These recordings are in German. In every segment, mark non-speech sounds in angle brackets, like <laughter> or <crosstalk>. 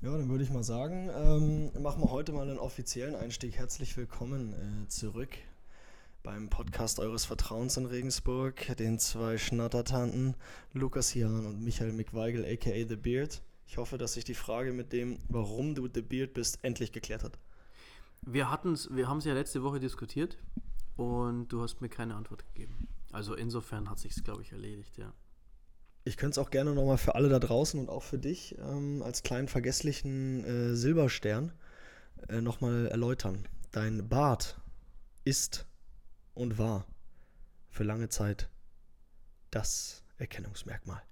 Ja, dann würde ich mal sagen, ähm, machen wir heute mal einen offiziellen Einstieg. Herzlich willkommen äh, zurück beim Podcast eures Vertrauens in Regensburg, den zwei Schnattertanten Lukas Jahn und Michael McWeigel, aka The Beard. Ich hoffe, dass sich die Frage mit dem, warum du The Beard bist, endlich geklärt hat. Wir, hatten's, wir haben es ja letzte Woche diskutiert und du hast mir keine Antwort gegeben. Also insofern hat sich es, glaube ich, erledigt, ja. Ich könnte es auch gerne nochmal für alle da draußen und auch für dich ähm, als kleinen vergesslichen äh, Silberstern äh, nochmal erläutern. Dein Bart ist und war für lange Zeit das Erkennungsmerkmal.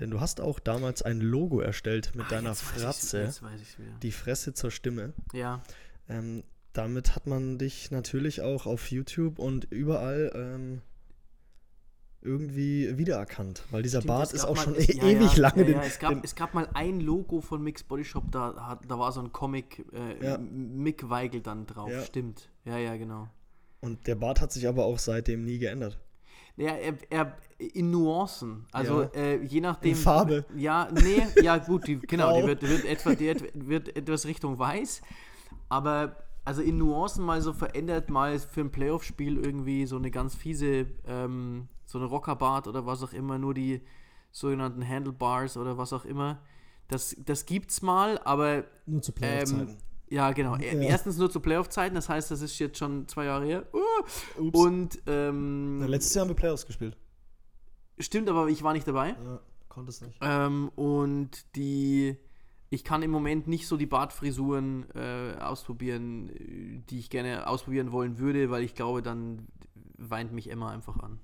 Denn du hast auch damals ein Logo erstellt mit Ah, deiner Fratze, ich die Fresse zur Stimme. Ja, Ähm, damit hat man dich natürlich auch auf YouTube und überall ähm, irgendwie wiedererkannt, weil dieser Stimmt, Bart ist auch mal- schon es, e ja, ewig ja, lange ja, den, es, gab, es gab mal ein Logo von Mix Body Shop, da, da war so ein Comic äh. Mick Weigel dann drauf. Ja. Stimmt. Ja, ja, genau. Und der Bart hat sich aber auch seitdem nie geändert. Ja, er, er in Nuancen. Also Ja. äh, je nachdem. In Farbe. Ja, nee, ja gut, die, <laughs> genau, die Grau. wird, wird, etwa, die wird etwas Richtung weiß. Aber also in Nuancen mal so verändert, mal für ein Playoff-Spiel irgendwie so eine ganz fiese, ähm, so eine Rockerbart oder was auch immer, nur die sogenannten Handlebars oder was auch immer. Das, das gibt's mal, aber Nur zu ähm, ja, genau. Ja. Erstens nur zu Playoff-Zeiten, das heißt, das ist jetzt schon zwei Jahre her. Uh, und ähm, Na, letztes Jahr haben wir Playoffs gespielt. stimmt, aber ich war nicht dabei. Ja, konnte es nicht. Ähm, und die, ich kann im Moment nicht so die Bartfrisuren äh, ausprobieren, äh, die ich gerne ausprobieren wollen würde, weil ich glaube, dann weint mich Emma einfach an.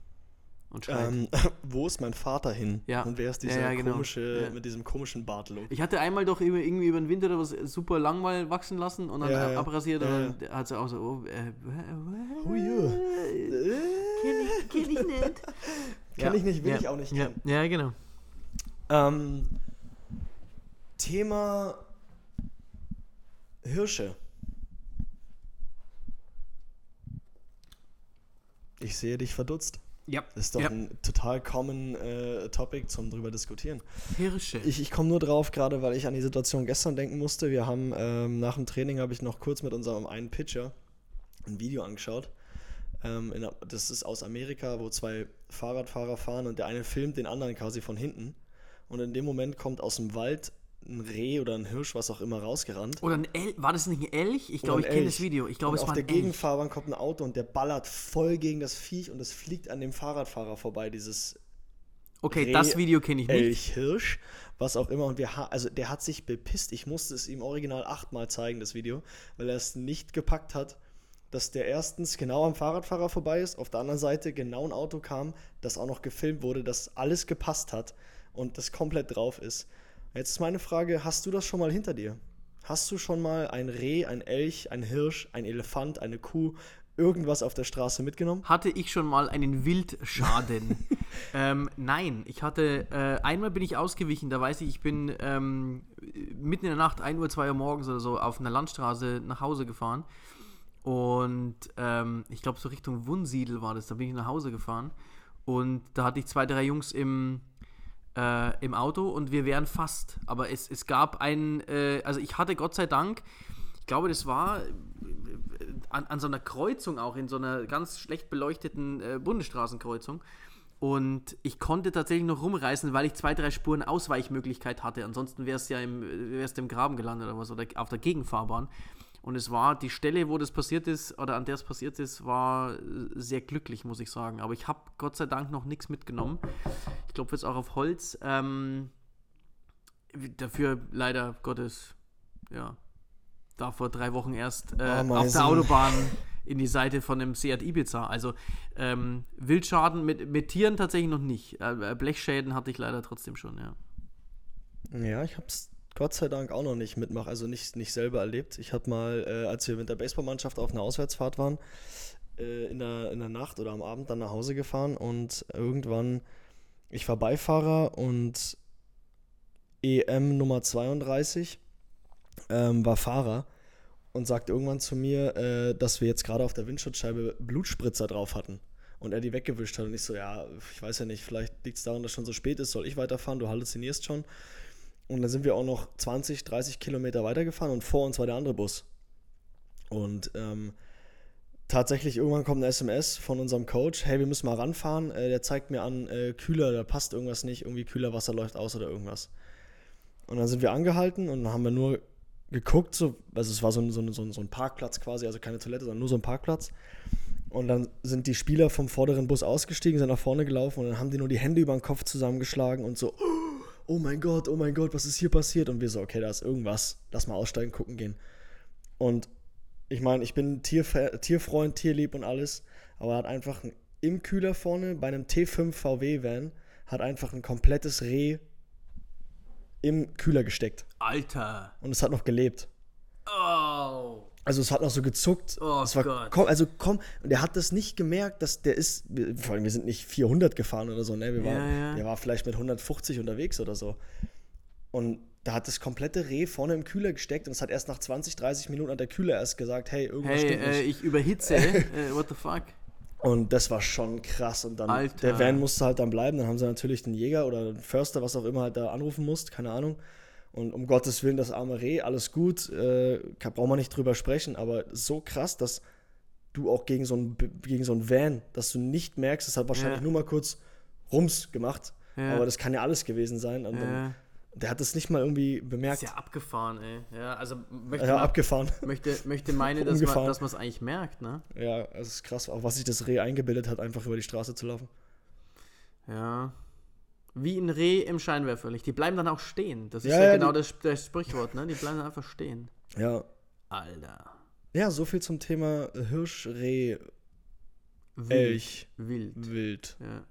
Und. Ähm, <laughs> wo ist mein Vater hin? Ja. Und wer ist Ja, dieser ja, genau. komische, Ja. mit diesem komischen Bartlook? ich hatte einmal doch irgendwie über den Winter oder was super lang mal wachsen lassen und dann Ja, ab- ja. abrasiert Ja, und dann hat sie auch so, oh, äh, Oh, ja. kenn ich, kenn ich nicht. <laughs> Kenn ich nicht, will ja, ich auch nicht ja, kennen. Ja, genau. Ähm, Thema Hirsche. Ich sehe dich verdutzt. Ja. Das ist doch ja. ein total common äh, Topic zum drüber diskutieren. Hirsche. Ich, ich komme nur drauf, gerade weil ich an die Situation gestern denken musste. Wir haben ähm, nach dem Training habe ich noch kurz mit unserem einen Pitcher ein Video angeschaut. Ähm, in, das ist aus Amerika, wo zwei Fahrradfahrer fahren und der eine filmt den anderen quasi von hinten. Und in dem Moment kommt aus dem Wald ein Reh oder ein Hirsch, was auch immer, rausgerannt. Oder ein El war das nicht ein Elch? Ich glaube, ich kenne Elch. das Video. Ich glaube, es auf war der ein Elch. Gegenfahrbahn kommt ein Auto und der ballert voll gegen das Viech und es fliegt an dem Fahrradfahrer vorbei, dieses Okay, Reh, das Video kenne ich nicht. Elch, Hirsch, was auch immer. Und wir ha also der hat sich bepisst. Ich musste es ihm original achtmal zeigen, das Video, weil er es nicht gepackt hat, dass der erstens genau am Fahrradfahrer vorbei ist, auf der anderen Seite genau ein Auto kam, das auch noch gefilmt wurde, dass alles gepasst hat und das komplett drauf ist. Jetzt ist meine Frage, hast du das schon mal hinter dir? Hast du schon mal ein Reh, ein Elch, ein Hirsch, ein Elefant, eine Kuh, irgendwas auf der Straße mitgenommen? Hatte ich schon mal einen Wildschaden? <laughs> ähm, nein, ich hatte, äh, einmal bin ich ausgewichen, da weiß ich, ich bin ähm, mitten in der Nacht, 1 Uhr, 2 Uhr morgens oder so, auf einer Landstraße nach Hause gefahren. Und ähm, ich glaube, so Richtung Wunsiedel war das, da bin ich nach Hause gefahren. Und da hatte ich zwei, drei Jungs im, äh, im Auto und wir wären fast. Aber es, es gab einen, äh, also ich hatte Gott sei Dank, ich glaube, das war äh, an, an so einer Kreuzung auch, in so einer ganz schlecht beleuchteten äh, Bundesstraßenkreuzung. Und ich konnte tatsächlich noch rumreißen, weil ich zwei, drei Spuren Ausweichmöglichkeit hatte. Ansonsten wäre es ja im, wär's im Graben gelandet oder was, oder auf der Gegenfahrbahn. Und es war die Stelle, wo das passiert ist, oder an der es passiert ist, war äh, sehr glücklich, muss ich sagen. Aber ich habe Gott sei Dank noch nichts mitgenommen. Ich klopfe jetzt auch auf Holz. Ähm, dafür leider Gottes, ja, da vor drei Wochen erst äh, auf Ameisen. der Autobahn in die Seite von einem Seat Ibiza. Also ähm, Wildschaden mit, mit Tieren tatsächlich noch nicht. Äh, Blechschäden hatte ich leider trotzdem schon, ja. Ja, ich habe es Gott sei Dank auch noch nicht mitmachen, also nicht, nicht selber erlebt. Ich habe mal, äh, als wir mit der Baseballmannschaft auf einer Auswärtsfahrt waren, äh, in, der, in der Nacht oder am Abend dann nach Hause gefahren und irgendwann, ich war Beifahrer und EM Nummer 32 ähm, war Fahrer und sagt irgendwann zu mir, äh, dass wir jetzt gerade auf der Windschutzscheibe Blutspritzer drauf hatten. Und er die weggewischt hat. Und ich so, ja, ich weiß ja nicht, vielleicht liegt es daran, dass schon so spät ist, soll ich weiterfahren, du halluzinierst schon. Und dann sind wir auch noch 20, 30 Kilometer weitergefahren und vor uns war der andere Bus. Und ähm, tatsächlich irgendwann kommt eine SMS von unserem Coach, hey, wir müssen mal ranfahren. Äh, der zeigt mir an, äh, Kühler, da passt irgendwas nicht, irgendwie Kühlerwasser läuft aus oder irgendwas. Und dann sind wir angehalten und dann haben wir nur geguckt, so, also es war so ein, so, ein, so ein Parkplatz quasi, also keine Toilette, sondern nur so ein Parkplatz. Und dann sind die Spieler vom vorderen Bus ausgestiegen, sind nach vorne gelaufen und dann haben die nur die Hände über den Kopf zusammengeschlagen und so, oh mein Gott, oh mein Gott, was ist hier passiert? Und wir so, okay, da ist irgendwas, lass mal aussteigen, gucken gehen. Und ich meine, ich bin Tierfre Tierfreund, Tierlieb und alles, aber hat einfach ein, im Kühler vorne bei einem T5 VW-Van hat einfach ein komplettes Reh im Kühler gesteckt. Alter. Und es hat noch gelebt. Oh. Also es hat noch so gezuckt. Oh es war, Gott. Komm, also komm, und der hat das nicht gemerkt, dass der ist, wir- vor allem wir sind nicht 400 gefahren oder so, ne? Wir waren, Ja, ja. Der war vielleicht mit 150 unterwegs oder so. Und da hat das komplette Reh vorne im Kühler gesteckt und es hat erst nach 20, 30 Minuten hat der Kühler erst gesagt, hey, irgendwas Hey, stimmt äh, nicht. ich überhitze. <laughs> äh, what the fuck? Und das war schon krass. Und dann, Alter. der Van musste halt dann bleiben. Dann haben sie natürlich den Jäger oder den Förster, was auch immer, halt da anrufen musst, keine Ahnung. Und um Gottes Willen, das arme Reh, alles gut, äh, braucht man nicht drüber sprechen, aber so krass, dass du auch gegen so ein, gegen so ein Van, dass du nicht merkst, es hat wahrscheinlich Ja. nur mal kurz Rums gemacht, Ja. aber das kann ja alles gewesen sein. Und dann, Äh, der hat das nicht mal irgendwie ist bemerkt. ja abgefahren, ey. Ja, also möchte, Ja, man, abgefahren. möchte, möchte meine, dass man Umgefahren. dass man es eigentlich merkt, ne? Ja, es ist krass, auch was sich das Reh eingebildet hat, einfach über die Straße zu laufen. Ja. Wie ein Reh im Scheinwerferlicht. Die bleiben dann auch stehen. Das ist Ja, ja, genau die- das, das Sprichwort, ne? Die bleiben dann einfach stehen. Ja, Alter. ja so viel zum Thema Hirsch, Reh, Wild. Elch, Wild. Wild. Ja.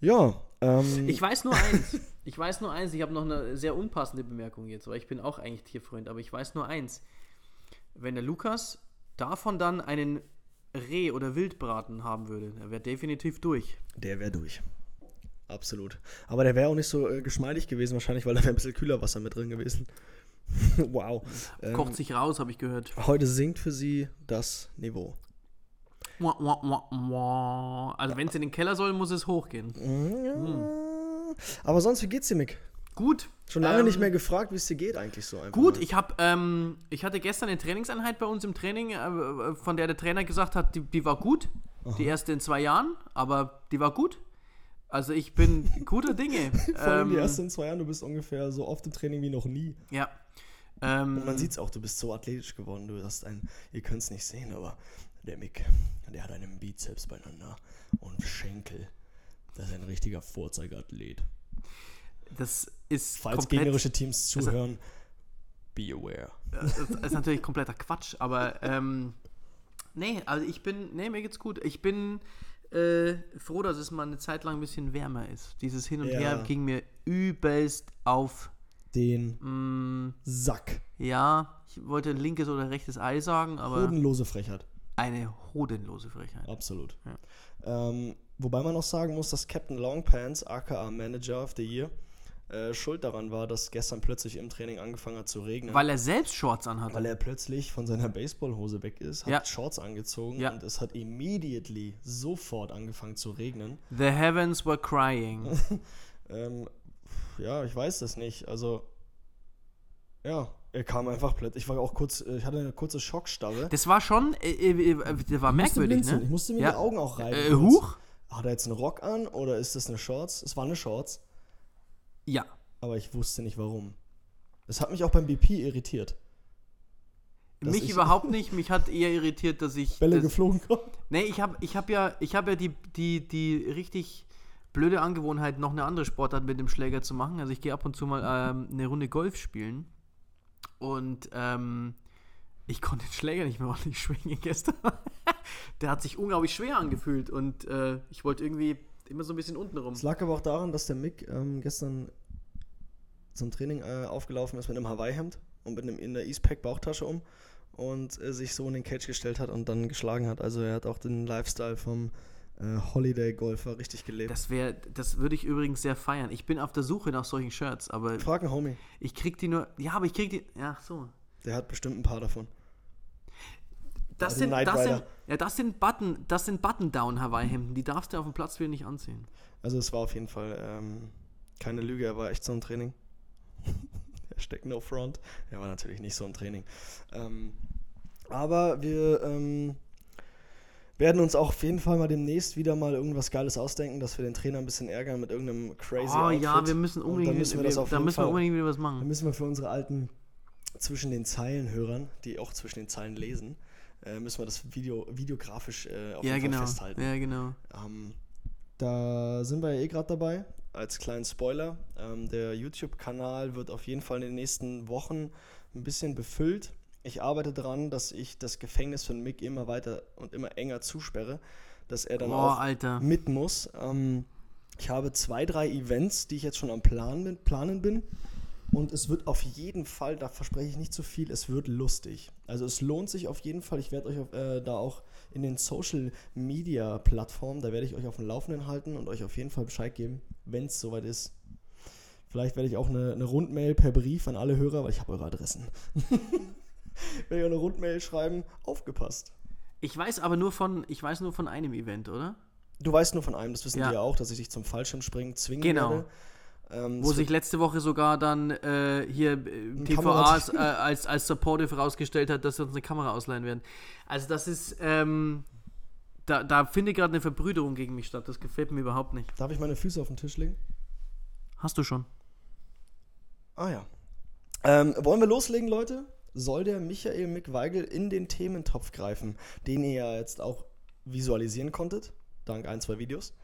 Ja, ähm, Ich weiß nur eins. Ich weiß nur eins. Ich habe noch eine sehr unpassende Bemerkung jetzt, weil ich bin auch eigentlich Tierfreund, aber ich weiß nur eins. Wenn der Lukas davon dann einen Reh- oder Wildbraten haben würde, er wäre definitiv durch. der wäre durch. Absolut. Aber der wäre auch nicht so äh, geschmeidig gewesen, wahrscheinlich, weil da wäre ein bisschen Kühlerwasser mit drin gewesen. <laughs> wow. Ähm, Kocht sich raus, habe ich gehört. heute sinkt für sie das Niveau. Also wenn es in den Keller soll, muss es hochgehen. Ja. Aber sonst, wie geht's dir, Mick? Gut. Schon lange Ähm, nicht mehr gefragt, wie es dir geht eigentlich so einfach. Gut, mal. ich habe, ähm, ich hatte gestern eine Trainingseinheit bei uns im Training, äh, von der der Trainer gesagt hat, die, die war gut, die erste in zwei Jahren, aber die war gut. Also ich bin guter Dinge. <laughs> Vor allem die Ähm, ersten zwei Jahre, du bist ungefähr so oft im Training wie noch nie. Ja. Ähm, Und man sieht es auch, du bist so athletisch geworden. Du hast ein, ihr könnt es nicht sehen, aber der Mick, der hat einen Bizeps beieinander und Schenkel. Das ist ein richtiger Vorzeigeathlet. das ist Falls komplett, gegnerische Teams zuhören, be aware. das ist natürlich kompletter Quatsch, aber ähm, nee, also ich bin, nee, mir geht's gut. Ich bin äh, froh, dass es mal eine Zeit lang ein bisschen wärmer ist. Dieses Hin und Ja. Her ging mir übelst auf. Den Mm, Sack. ja, ich wollte linkes oder rechtes Ei sagen, aber Bodenlose Frechheit. eine hodenlose Frechheit. Absolut. Ja. Ähm, wobei man auch sagen muss, dass Captain Longpants, aka Manager of the Year, äh, schuld daran war, dass gestern plötzlich im Training angefangen hat zu regnen. Weil er selbst Shorts anhatte. Weil er plötzlich von seiner Baseballhose weg ist, hat Ja. Shorts angezogen Ja. und es hat immediately sofort angefangen zu regnen. The heavens were crying. <laughs> Ähm, ja, ich weiß das nicht. Also, ja, er kam einfach plötzlich. Ich war auch kurz, äh, ich hatte eine kurze Schockstarre. Das war schon, äh, äh, äh, das war merkwürdig, blinzeln. Ich ne? musste mir Ja. die Augen auch reiben. Äh, huch? Hat er jetzt einen Rock an oder ist das eine Shorts? Es war eine Shorts, Ja. aber ich wusste nicht warum. Es hat mich auch beim BP irritiert. Dass Mich ich- überhaupt <laughs> nicht. Mich hat eher irritiert, dass ich. Bälle das, geflogen kommen. nee, ich habe ich hab ja, ich hab ja die, die, die richtig blöde Angewohnheit, noch eine andere Sportart mit dem Schläger zu machen. Also ich gehe ab und zu mal ähm, eine Runde Golf spielen. Und ähm, ich konnte den Schläger nicht mehr ordentlich <laughs> schwingen gestern. Der hat sich unglaublich schwer angefühlt und äh, ich wollte irgendwie immer so ein bisschen unten rum. Es lag aber auch daran, dass der Mick ähm, gestern zum Training äh, aufgelaufen ist mit einem Hawaii-Hemd und mit einem in der Eastpack Bauchtasche um und äh, sich so in den Cage gestellt hat und dann geschlagen hat. Also er hat auch den Lifestyle vom äh, Holiday-Golfer richtig gelebt. Das wäre, das würde ich übrigens sehr feiern. Ich bin auf der Suche nach solchen Shirts, aber Frag einen Homie, ich krieg die nur. Ja, aber ich krieg die. Ja, so. der hat bestimmt ein paar davon. Das sind, das sind, ja, das sind Button, das sind Button-Down Hawaii-Hemden. Die darfst du auf dem Platz wieder nicht anziehen. Also es war auf jeden Fall ähm, keine Lüge, er war echt so im Training. <laughs> Hashtag no front. Ja, war natürlich nicht so ein Training. Ähm, aber wir ähm, werden uns auch auf jeden Fall mal demnächst wieder mal irgendwas Geiles ausdenken, dass wir den Trainer ein bisschen ärgern mit irgendeinem crazy Oh ja, Outfit. wir müssen Und unbedingt, dann müssen wir das auf da müssen wir Fall- unbedingt wieder was Dann machen. müssen wir für unsere alten zwischen den Zeilen Hörern, die auch zwischen den Zeilen lesen, äh, müssen wir das Video videografisch äh, auf Ja, jeden genau. Fall festhalten. Ja, genau. Ähm, da sind wir ja eh gerade dabei. Als kleinen Spoiler, ähm, der YouTube-Kanal wird auf jeden Fall in den nächsten Wochen ein bisschen befüllt. Ich arbeite daran, dass ich das Gefängnis von Mick immer weiter und immer enger zusperre, dass er dann Boah, auch Alter. mit muss. Ähm, ich habe zwei, drei Events, die ich jetzt schon am Plan bin, Planen bin. Und es wird auf jeden Fall, da verspreche ich nicht zu viel, es wird lustig. Also es lohnt sich auf jeden Fall. Ich werde euch auf, äh, da auch in den Social Media Plattformen, da werde ich euch auf dem Laufenden halten und euch auf jeden Fall Bescheid geben, wenn es soweit ist. Vielleicht werde ich auch eine, eine Rundmail per Brief an alle Hörer, weil ich habe eure Adressen. <laughs> werde ich auch eine Rundmail schreiben, aufgepasst. Ich weiß aber nur von, ich weiß nur von einem Event, oder? Du weißt nur von einem, das wissen Ja. die ja auch, dass ich dich zum Fallschirmspringen zwingen Genau. werde. Ähm, Wo sich letzte Woche sogar dann äh, hier äh, TVA äh, als, als Supportive rausgestellt hat, dass wir uns eine Kamera ausleihen werden. Also das ist, ähm, da, da findet gerade eine Verbrüderung gegen mich statt. Das gefällt mir überhaupt nicht. Darf ich meine Füße auf den Tisch legen? Hast du schon? Ah ja. Ähm, wollen wir loslegen, Leute? Soll der Michael Mick Weigel in den Thementopf greifen, den ihr ja jetzt auch visualisieren konntet, dank ein, zwei Videos?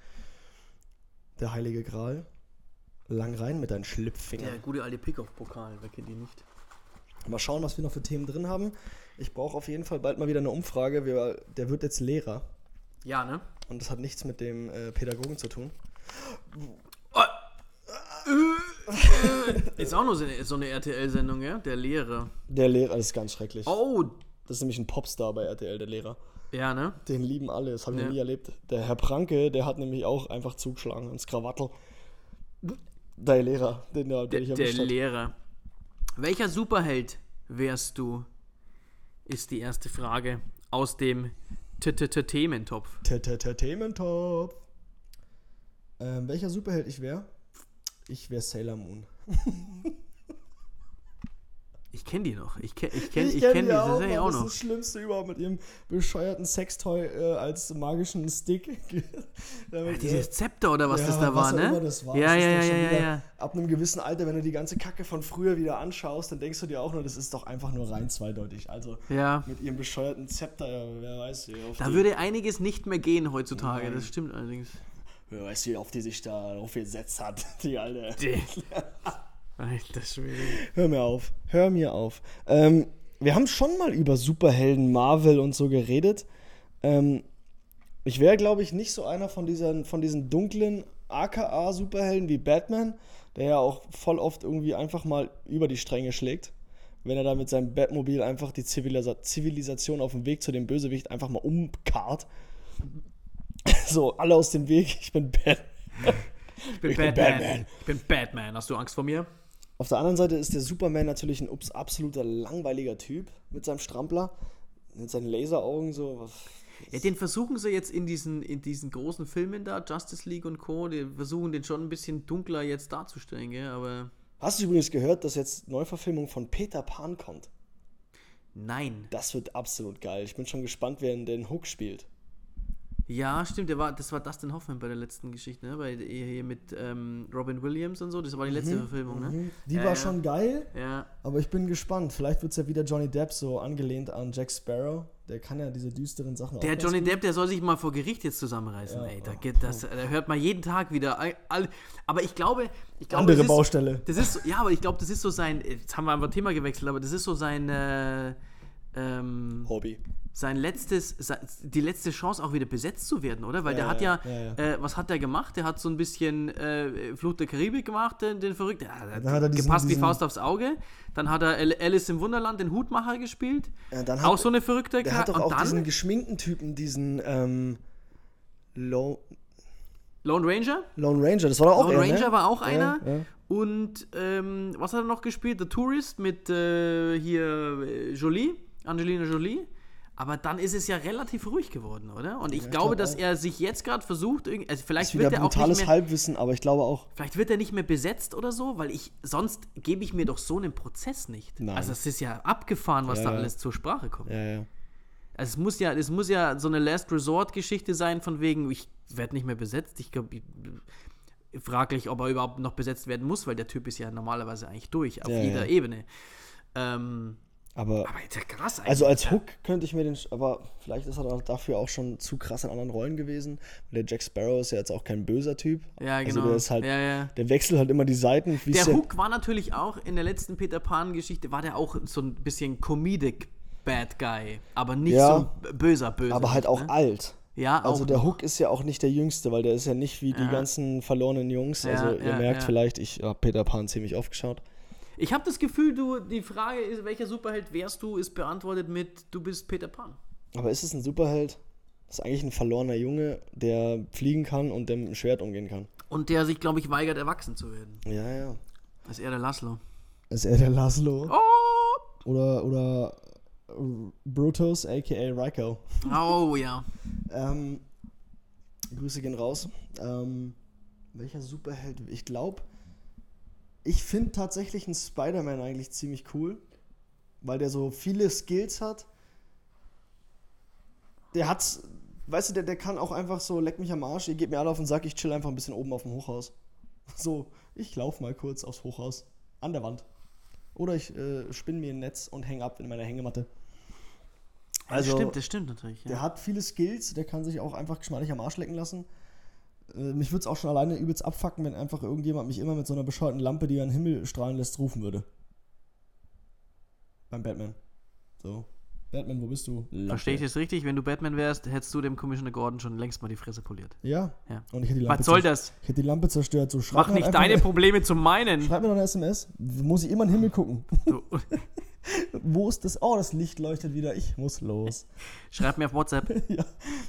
Der Heilige Gral. Lang rein mit deinen Schlüpfingern. Der gute alte Pickoff-Pokal, wer kennt ihn nicht? Mal schauen, was wir noch für Themen drin haben. Ich brauche auf jeden Fall bald mal wieder eine Umfrage. Wir, der wird jetzt Lehrer. Ja, ne? Und das hat nichts mit dem äh, Pädagogen zu tun. Ist auch nur so eine, so eine RTL-Sendung, ja? Der Lehrer. Der Lehrer das ist ganz schrecklich. Oh! Das ist nämlich ein Popstar bei RTL, der Lehrer. Ja, ne? Den lieben alle, das habe ich Ja. noch nie erlebt. Der Herr Pranke, der hat nämlich auch einfach zugeschlagen ins Krawattel. Der Lehrer, den der, Der, den ich der. Lehrer. Welcher Superheld wärst du? Ist die erste Frage aus dem Thementopf. Thementopf. Ähm, welcher Superheld ich wäre? Ich wäre Sailor Moon. <laughs> Ich kenne die noch. Ich kenne ich kenn, ich kenn kenn die die auch, tatsächlich Mann, auch Das noch. ist das Schlimmste überhaupt mit ihrem bescheuerten Sextoy äh, als magischen Stick. <laughs> Damit, äh, Dieses Zepter oder was ja, das da war, auch ne? das war. Ja, das ist ja, ja, ja, wieder- ja. Ab einem gewissen Alter, wenn du die ganze Kacke von früher wieder anschaust, dann denkst du dir auch nur, das ist doch einfach nur rein zweideutig. Also Ja. mit ihrem bescheuerten Zepter, ja, wer weiß, Da die, würde einiges nicht mehr gehen heutzutage. Nein. Das stimmt allerdings. wer weiß, wie auf die sich da aufgesetzt hat, <laughs> die alte. <laughs> Alter Schwede. Hör mir auf, hör mir auf. Ähm, wir haben schon mal über Superhelden, Marvel und so geredet. Ähm, ich wäre, glaube ich, nicht so einer von diesen, von diesen dunklen AKA-Superhelden wie Batman, der ja auch voll oft irgendwie einfach mal über die Stränge schlägt. Wenn er da mit seinem Batmobil einfach die Zivilisa Zivilisation auf dem Weg zu dem Bösewicht einfach mal umkarrt. <laughs> So, alle aus dem Weg, ich bin Batman. Ich bin <laughs> Ich bin Batman. Batman. Ich bin Batman. Hast du Angst vor mir? Auf der anderen Seite ist der Superman natürlich ein ups- absoluter langweiliger Typ mit seinem Strampler, mit seinen Laseraugen so. Ja, den versuchen sie jetzt in diesen, in diesen großen Filmen da, Justice League und Co., die versuchen den schon ein bisschen dunkler jetzt darzustellen, gell? aber Hast du übrigens gehört, dass jetzt Neuverfilmung von Peter Pan kommt? nein. Das wird absolut geil. Ich bin schon gespannt, wer in den Hook spielt. Ja, stimmt, der war, das war Dustin Hoffman bei der letzten Geschichte, ne? Bei, hier mit ähm, Robin Williams und so, das war die letzte Verfilmung, ne? Die Ja, war ja. schon geil, Ja, aber ich bin gespannt. Vielleicht wird es ja wieder Johnny Depp so angelehnt an Jack Sparrow. Der kann ja diese düsteren Sachen der Johnny. Depp, der soll sich mal vor Gericht jetzt zusammenreißen, ey. Da, geht das, da hört man jeden Tag wieder. all- Aber ich glaube, ich glaube Andere das ist, Baustelle. Das ist ja, aber ich glaube, das ist so sein. Jetzt haben wir einfach Thema gewechselt, aber das ist so sein. Äh, ähm, Hobby. sein letztes, die letzte Chance auch wieder besetzt zu werden, oder? Weil Ja, der hat ja, ja, ja, Äh, was hat der gemacht? Der hat so ein bisschen äh, Flucht der Karibik gemacht, den, den Verrückten. Hat, Dann hat er diesen- gepasst wie diesen- Faust aufs Auge. Dann hat er Al- Alice im Wunderland, den Hutmacher, gespielt. Ja, dann auch hat- so eine verrückte Der hat doch Und auch dann diesen geschminkten Typen, diesen ähm, Low, Lone Ranger. Lone Ranger. Das war doch auch Lone er, Ranger ne? war auch Ja, einer. ja. Und ähm, was hat er noch gespielt? The Tourist mit äh, hier äh, Jolie, Angelina Jolie. Aber dann ist es ja relativ ruhig geworden, oder? Und ich Ja, ich glaube, glaub dass auch. er sich jetzt gerade versucht, irgendwie, also vielleicht wird er auch nicht brutales mehr, Halbwissen, aber ich glaube auch. vielleicht wird er nicht mehr besetzt oder so, weil ich sonst gebe ich mir doch so einen Prozess nicht. Nein. Also es ist ja abgefahren, was Ja, da ja. alles zur Sprache kommt. Ja, ja. Also es muss ja, es muss ja so eine Last Resort Geschichte sein von wegen, ich werde nicht mehr besetzt. Ich glaube, fraglich, ob er überhaupt noch besetzt werden muss, weil der Typ ist ja normalerweise eigentlich durch auf jeder. Ebene. Ähm, Aber, aber ist ja krass eigentlich. also als Hook könnte ich mir den, aber vielleicht ist er dafür auch schon zu krass in anderen Rollen gewesen. Der Jack Sparrow ist ja jetzt auch kein böser Typ. ja, genau. Also der ist halt, ja, ja. der wechselt halt immer die Seiten. Der Hook war natürlich auch in der letzten Peter Pan-Geschichte, war der auch so ein bisschen Comedic Bad Guy, aber nicht Ja. so böser, böser. aber halt auch ne? alt. Ja, Also der noch. Hook ist ja auch nicht der Jüngste, weil der ist ja nicht wie die Ja. ganzen verlorenen Jungs. Also ihr merkt vielleicht, ich habe Peter Pan ziemlich oft geschaut. Ich habe das Gefühl, du, die Frage ist, welcher Superheld wärst du, ist beantwortet mit, du bist Peter Pan. Aber ist es ein Superheld? Das ist eigentlich ein verlorener Junge, der fliegen kann und dem Schwert umgehen kann. Und der sich, glaube ich, weigert, erwachsen zu werden. Ja, ja. Das ist eher der Laszlo. Ist er der Laszlo? Oh! Oder, oder äh, Brutus, a.k.a. Ryko. Oh ja. Ähm, Grüße gehen raus. Ähm, welcher Superheld? Ich glaube, ich finde tatsächlich einen Spider-Man eigentlich ziemlich cool, weil der so viele Skills hat. Der hat, weißt du, der, der kann auch einfach so, leck mich am Arsch, ihr gebt mir alle auf den Sack, ich chill einfach ein bisschen oben auf dem Hochhaus. <laughs> So, ich lauf mal kurz aufs Hochhaus, an der Wand. Oder ich äh, spinne mir ein Netz und hänge ab in meiner Hängematte. das stimmt, das stimmt natürlich. Der Ja. hat viele Skills, der kann sich auch einfach geschmeidig am Arsch lecken lassen. Äh, mich würde es auch schon alleine übelst abfacken, wenn einfach irgendjemand mich immer mit so einer bescheuerten Lampe, die an den Himmel strahlen lässt, rufen würde. Beim Batman. So. Batman, wo bist du? Verstehe ich das richtig? Wenn du Batman wärst, hättest du dem Commissioner Gordon schon längst mal die Fresse poliert. Ja. Ja. Und ich hätte die Lampe Was soll das? Ich hätte die Lampe zerstört. So, schreib Mach mir nicht deine eine- Probleme zu meinen. Schreib mir noch eine SMS. Muss ich immer in den Himmel gucken. Du, <laughs> wo ist das? Oh, das Licht leuchtet wieder. Ich muss los. schreib mir auf WhatsApp. <laughs> ja.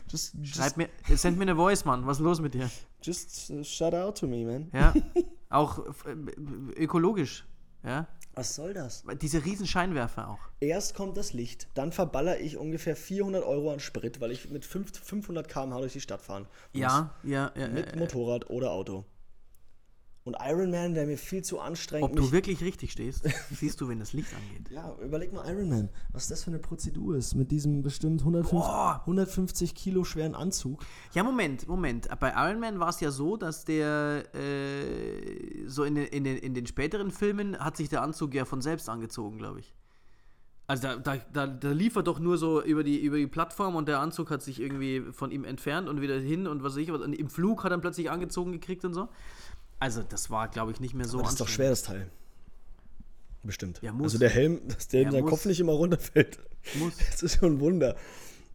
Just, just, Schreib mir, send mir eine Voice, Mann. Was ist los mit dir? just uh, shout out to me, man. Ja. <laughs> Auch äh, ökologisch. Ja. Was soll das? Diese riesen Scheinwerfer auch. Erst kommt das Licht, dann verballer ich ungefähr 400 Euro an Sprit, weil ich mit 5 500 km/h durch die Stadt fahren muss. Ja, ja, ja. Mit äh, Motorrad oder Auto. Und Iron Man, der mir viel zu anstrengend Ob du wirklich richtig stehst, siehst du, wenn das Licht angeht. Ja, überleg mal Iron Man, was das für eine Prozedur ist mit diesem bestimmt 150, Boah. 150 Kilo schweren Anzug. Ja, Moment, Moment. Bei Iron Man war es ja so, dass der äh, so in den, in, den, in den späteren Filmen hat sich der Anzug ja von selbst angezogen, glaube ich. Also da, da, da, da lief er doch nur so über die, über die Plattform und der Anzug hat sich irgendwie von ihm entfernt und wieder hin und was weiß ich was. Und im Flug hat er plötzlich angezogen gekriegt und so. Also das war, glaube ich, nicht mehr so Aber das ist doch schwer, das Teil. Bestimmt. Ja, muss. Also der Helm, dass der Ja, in seinem. Kopf nicht immer runterfällt. Muss. <laughs> Das ist schon ein Wunder.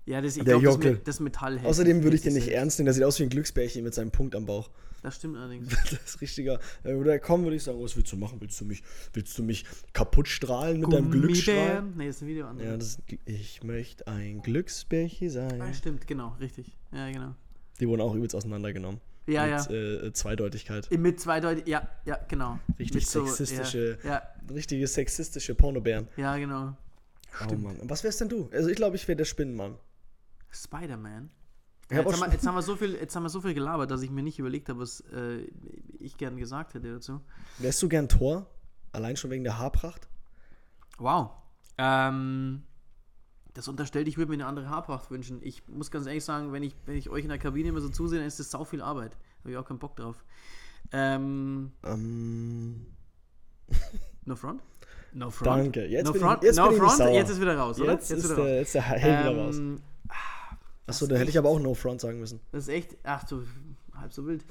Ja, das, ich Der glaube, das, das Metall hält Außerdem würde ich den nicht ernst nehmen, der sieht aus wie ein Glücksbärchen mit seinem Punkt am Bauch. <laughs> Das stimmt allerdings. Das ist richtiger. Äh, Oder kommen würde ich sagen, was willst du machen? Willst du mich, willst du mich kaputt strahlen mit deinem Glücksstrahl? Gummibären? Nee, das ist ein Video an. Ja, das ich möchte ein Glücksbärchen Ah, sein. stimmt, genau, richtig. Ja, genau. Die wurden auch übelst auseinandergenommen. Ja, mit, ja. Äh, Zweideutigkeit. Mit zweideutig, ja, ja, genau. Richtig Mit so, sexistische, Ja, richtige sexistische Pornobären. ja, ja, genau. Oh Mann. Und was wärst denn du? Also ich glaube, ich wäre der Spinnenmann. Spider-Man. Ja, jetzt, haben wir, jetzt, haben wir so viel, jetzt haben wir so viel gelabert, dass ich mir nicht überlegt habe, was äh, ich gern gesagt hätte dazu. Wärst du gern Tor? Allein schon wegen der Haarpracht? Wow. Ähm, das unterstellt, ich würde mir eine andere Haarpracht wünschen. Ich muss ganz ehrlich sagen, wenn ich, wenn ich euch in der Kabine immer so zusehe, dann ist das sau viel Arbeit. Habe ich auch keinen Bock drauf. Ähm, Ähm, no front? No front. danke. Jetzt no bin front? ich, jetzt no bin ich front? sauer. Jetzt ist wieder raus, oder? Jetzt, ist, wieder der, raus. jetzt der Hell wieder raus. Ähm, Achso, da hätte ich aber auch No Front sagen müssen. Das ist echt, ach du, halb so wild.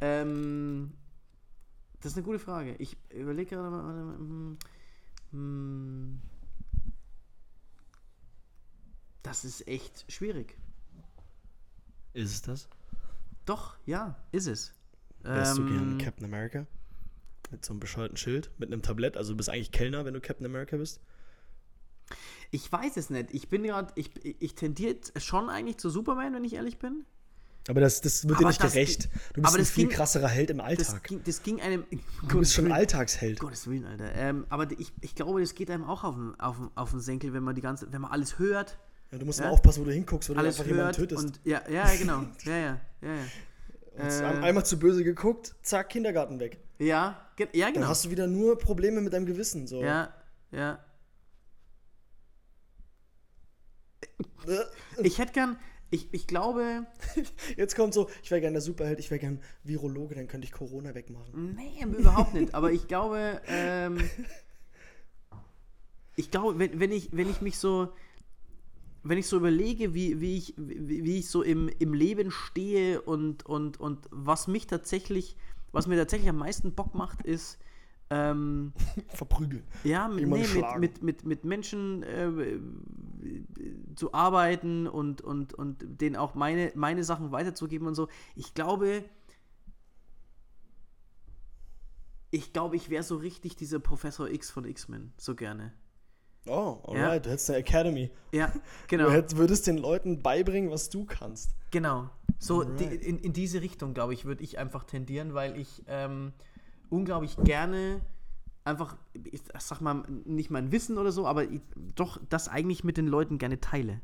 Ähm, das ist eine gute Frage. Ich überlege gerade mal, hm, hm. Das ist echt schwierig. Ist es das? Doch, ja, ist es. Wärst du Ähm, gern Captain America? Mit so einem bescheuerten Schild, mit einem Tablett. Also du bist eigentlich Kellner, wenn du Captain America bist. Ich weiß es nicht. Ich bin gerade, ich, ich tendiere schon eigentlich zu Superman, wenn ich ehrlich bin. Aber das, das wird dir Aber nicht das gerecht. Du bist ein das viel ging- krasserer Held im Das Alltag. ging, das ging einem. Du bist schon Alltagsheld. Gottes Willen, Alter. Ähm, aber ich, ich glaube, das geht einem auch auf den, auf, den, auf den Senkel, wenn man die ganze, wenn man alles hört. Ja, du musst Ja. mal aufpassen, wo du hinguckst, wo du einfach jemanden tötest. und ja, ja, genau. <laughs> Ja, ja, ja, ja. Und äh, einmal zu böse geguckt, zack, Kindergarten weg. Ja, ge ja Dann genau. hast du wieder nur Probleme mit deinem Gewissen. So. Ja, ja. Äh, Ich hätte gern, ich, ich glaube, <laughs> Jetzt kommt so, ich wäre gern der Superheld, ich wäre gern Virologe, dann könnte ich Corona wegmachen. nee, überhaupt nicht. Aber ich glaube, ähm, <laughs> ich glaube, wenn, wenn, ich, wenn ich mich so, wenn ich so überlege, wie, wie, ich, wie, wie ich so im, im Leben stehe und, und, und was mich tatsächlich, was mir tatsächlich am meisten Bock macht, ist, ähm, <laughs> Verprügeln. Ja, mit, nee, mit, mit, mit, mit Menschen äh, zu arbeiten und, und, und denen auch meine, meine Sachen weiterzugeben und so. Ich glaube, ich glaube, ich wäre so richtig dieser Professor X von X-Men, so gerne. Oh, Ja. alright, du hättest eine Academy. Ja, genau. <laughs> Du hätt, würdest den Leuten beibringen, was du kannst. Genau. So die, in, in diese Richtung, glaube ich, würde ich einfach tendieren, weil ich ähm, unglaublich gerne einfach, ich sag mal, nicht mein Wissen oder so, aber ich, doch das eigentlich mit den Leuten gerne teile.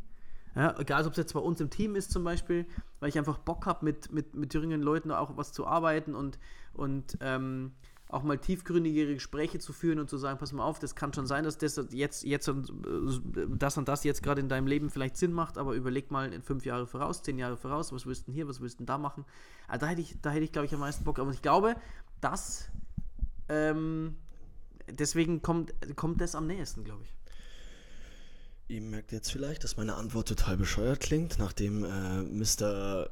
Ja, egal, ob es jetzt bei uns im Team ist zum Beispiel, weil ich einfach Bock habe, mit, mit, mit jüngeren Leuten auch was zu arbeiten und, und ähm, auch mal tiefgründigere Gespräche zu führen und zu sagen, pass mal auf, das kann schon sein, dass das jetzt, jetzt und äh, das und das jetzt gerade in deinem Leben vielleicht Sinn macht, aber überleg mal in fünf Jahre voraus, zehn Jahre voraus, was willst du denn hier, was willst du denn da machen? Also da hätte ich, da hätte ich, glaube ich, am meisten Bock. Aber ich glaube, das ähm, deswegen kommt, kommt das am nächsten, glaube ich. Ihr merkt jetzt vielleicht, dass meine Antwort total bescheuert klingt, nachdem äh, Mr.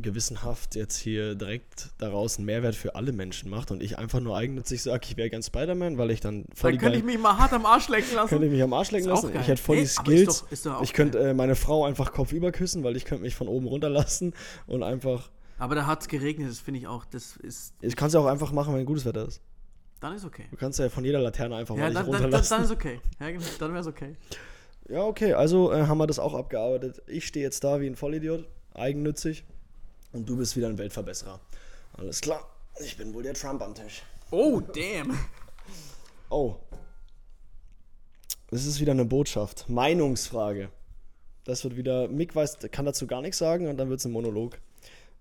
Gewissenhaft jetzt hier direkt daraus einen Mehrwert für alle Menschen macht und ich einfach nur eigennützig sage, ich wäre gern Spider-Man, weil ich dann voll Dann könnte ich mich mal hart am Arsch lecken lassen. könnte ich mich am Arsch lecken lassen. Ich hätte voll Ey, die aber ist Skills. doch- ist doch ich könnte äh, meine Frau einfach kopfüber küssen, weil ich könnte mich von oben runterlassen <laughs> und einfach. Aber da hat es geregnet, das finde ich auch, das ist, Ich kann es ja auch einfach machen, wenn gutes Wetter ist. dann ist okay. Du kannst ja von jeder Laterne einfach Ja, mal dann, nicht dann, runterlassen. dann ist okay. Ja, genau, dann wäre es okay. Ja, okay, also äh, haben wir das auch abgearbeitet. Ich stehe jetzt da wie ein Vollidiot, eigennützig. Und du bist wieder ein Weltverbesserer. Alles klar, ich bin wohl der Trump am Tisch. Oh, damn. <laughs> Oh. Das ist wieder eine Botschaft. Meinungsfrage. Das wird wieder, Mick weiß, kann dazu gar nichts sagen und dann wird es ein Monolog.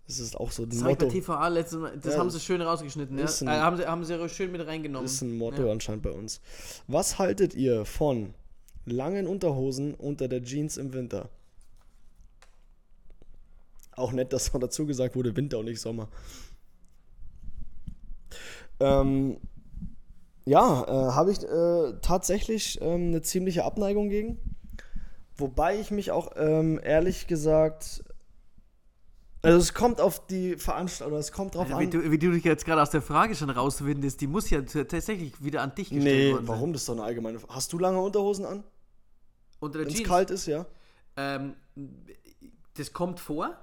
Das ist auch so ein Das Motto. TVA letztes Mal, das Ja, haben sie schön rausgeschnitten. Ja? ein- Äh, haben, sie, haben sie schön mit reingenommen. Das ist ein Motto Ja. anscheinend bei uns. Was haltet ihr von langen Unterhosen unter der Jeans im Winter? Auch nett, dass noch dazu gesagt wurde, Winter und nicht Sommer. Ähm, ja, äh, habe ich äh, tatsächlich ähm, eine ziemliche Abneigung gegen. Wobei ich mich auch ähm, ehrlich gesagt. Also es kommt auf die Veranstaltung, es kommt drauf wie, an. du, wie du dich jetzt gerade aus der Frage schon rauswindest, die muss ja tatsächlich wieder an dich gestellt Nee, worden sein. warum? Das ist doch eine allgemeine. Hast du lange Unterhosen an? Unter Wenn es kalt ist, ja. Ähm, das kommt vor.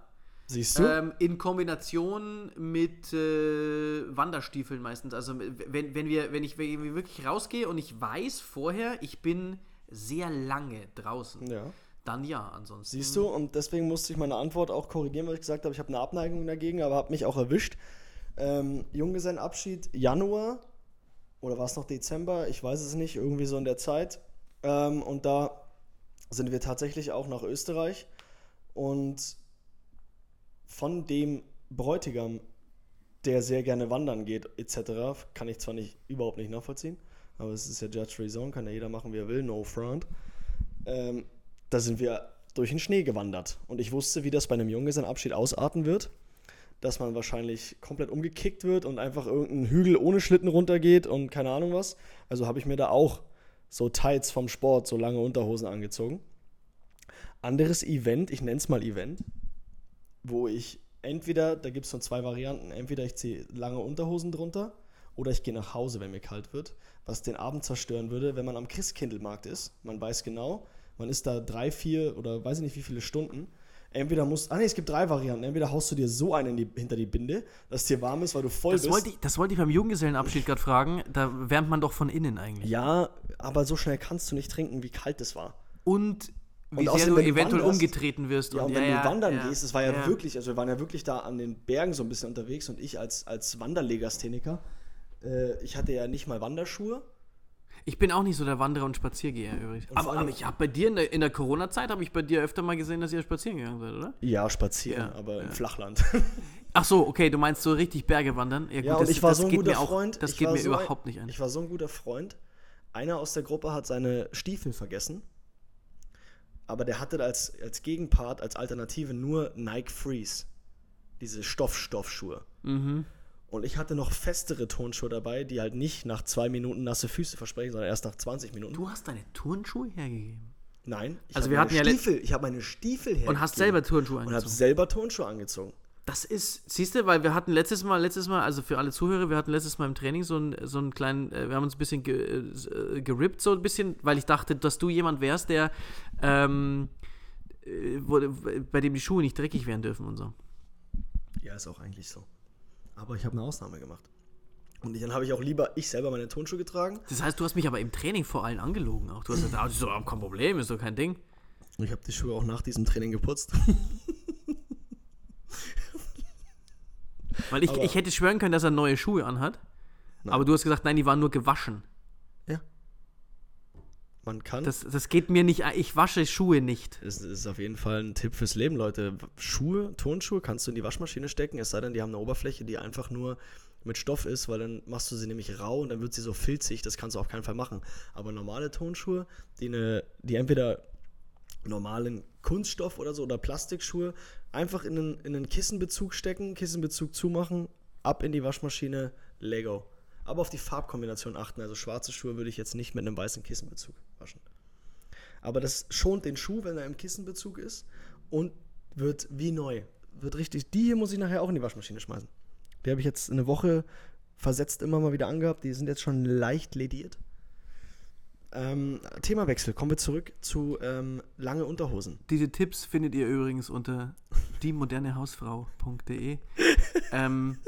Siehst du? Ähm, in Kombination mit äh, Wanderstiefeln meistens. Also wenn, wenn, wir, wenn, ich, wenn ich wirklich rausgehe und ich weiß vorher, ich bin sehr lange draußen, ja. dann ja, ansonsten. Siehst du? Und deswegen musste ich meine Antwort auch korrigieren, weil ich gesagt habe, ich habe eine Abneigung dagegen, aber habe mich auch erwischt. Ähm, Junggesellenabschied Januar oder war es noch Dezember? Ich weiß es nicht, irgendwie so in der Zeit. Ähm, und da sind wir tatsächlich auch nach Österreich und von dem Bräutigam, der sehr gerne wandern geht, etc., kann ich zwar nicht überhaupt nicht nachvollziehen, aber es ist ja Judge Zone, kann ja jeder machen, wie er will, no front. Ähm, da sind wir durch den Schnee gewandert und ich wusste, wie das bei einem Junggesellenabschied ausarten wird, dass man wahrscheinlich komplett umgekickt wird und einfach irgendeinen Hügel ohne Schlitten runtergeht und keine Ahnung was. Also habe ich mir da auch so Tights vom Sport, so lange Unterhosen angezogen. Anderes Event, ich nenne es mal Event, wo ich entweder, da gibt es nur zwei Varianten, entweder ich ziehe lange Unterhosen drunter oder ich gehe nach Hause, wenn mir kalt wird, was den Abend zerstören würde, wenn man am Christkindlmarkt ist. Man weiß genau, man ist da drei, vier oder weiß ich nicht wie viele Stunden. Entweder musst, ah nee, es gibt drei Varianten. Entweder haust du dir so einen in die, hinter die Binde, dass dir warm ist, weil du voll Das bist. wollte, ich, das wollte ich beim Junggesellenabschied gerade fragen. Da wärmt man doch von innen eigentlich. ja, aber so schnell kannst du nicht trinken, wie kalt es war. Und wie Und sehr du eventuell wanderst- umgetreten wirst. Ja, und und wenn du wandern ja. gehst, es war ja, wirklich, also wir waren ja wirklich da an den Bergen so ein bisschen unterwegs und ich als, als Wanderlegastheniker, äh, ich hatte ja nicht mal Wanderschuhe. Ich bin auch nicht so der Wanderer und Spaziergeher übrigens. vor Aber, aber ich habe bei dir in der, in der Corona-Zeit habe ich bei dir öfter mal gesehen, dass ihr spazieren gegangen seid, oder? Ja, spazieren, Ja, aber im ja. Flachland. Ach so, okay, du meinst so richtig Berge wandern? Ja, gut, Ja, und das, ich war das so ein geht guter mir auch, Freund. Das geht mir so überhaupt nicht ein. Ich war so ein guter Freund. Einer aus der Gruppe hat seine Stiefel vergessen. Aber der hatte als, als Gegenpart, als Alternative nur Nike Freeze. Diese Stoff-Stoffschuhe. Mhm. Und ich hatte noch festere Tonschuhe dabei, die halt nicht nach zwei Minuten nasse Füße versprechen, sondern erst nach 20 Minuten. Du hast deine Turnschuhe hergegeben. Nein, ich Also wir meine hatten ja Stiefel, ich habe meine Stiefel hergegeben. Und hast selber Turnschuhe Und habe angezogen. selber Tonschuhe angezogen. Das ist, siehst du, weil wir hatten letztes Mal, letztes Mal, also für alle Zuhörer, wir hatten letztes Mal im Training so einen, so einen kleinen, äh, wir haben uns ein bisschen ge, äh, gerippt, so ein bisschen, weil ich dachte, dass du jemand wärst, der, ähm, äh, wo, bei dem die Schuhe nicht dreckig werden dürfen und so. Ja, ist auch eigentlich so. Aber ich habe eine Ausnahme gemacht. Und dann habe ich auch lieber ich selber meine Tonschuhe getragen. Das heißt, du hast mich aber im Training vor allen angelogen auch. Du hast gesagt, ah, so, kein Problem, ist doch kein Ding. Ich habe die Schuhe auch nach diesem Training geputzt. <laughs> Weil ich, Aber- ich hätte schwören können, dass er neue Schuhe anhat. Nein. Aber du hast gesagt, nein, die waren nur gewaschen. ja. Man kann. Das, das geht mir nicht, ich wasche Schuhe nicht. Es ist auf jeden Fall ein Tipp fürs Leben, Leute. Schuhe, Tonschuhe kannst du in die Waschmaschine stecken, es sei denn, die haben eine Oberfläche, die einfach nur mit Stoff ist, weil dann machst du sie nämlich rau und dann wird sie so filzig, das kannst du auf keinen Fall machen. Aber normale Tonschuhe, die, eine, die entweder normalen Kunststoff oder so oder Plastikschuhe einfach in einen, in einen Kissenbezug stecken, Kissenbezug zumachen, ab in die Waschmaschine, Lego. Aber auf die Farbkombination achten. Also schwarze Schuhe würde ich jetzt nicht mit einem weißen Kissenbezug waschen. Aber das schont den Schuh, wenn er im Kissenbezug ist und wird wie neu. Wird richtig. Die hier muss ich nachher auch in die Waschmaschine schmeißen. Die habe ich jetzt eine Woche versetzt immer mal wieder angehabt. Die sind jetzt schon leicht lediert. Ähm, Themawechsel. Kommen wir zurück zu ähm, lange Unterhosen. Diese Tipps findet ihr übrigens unter diemodernehausfrau.de. <laughs> ähm,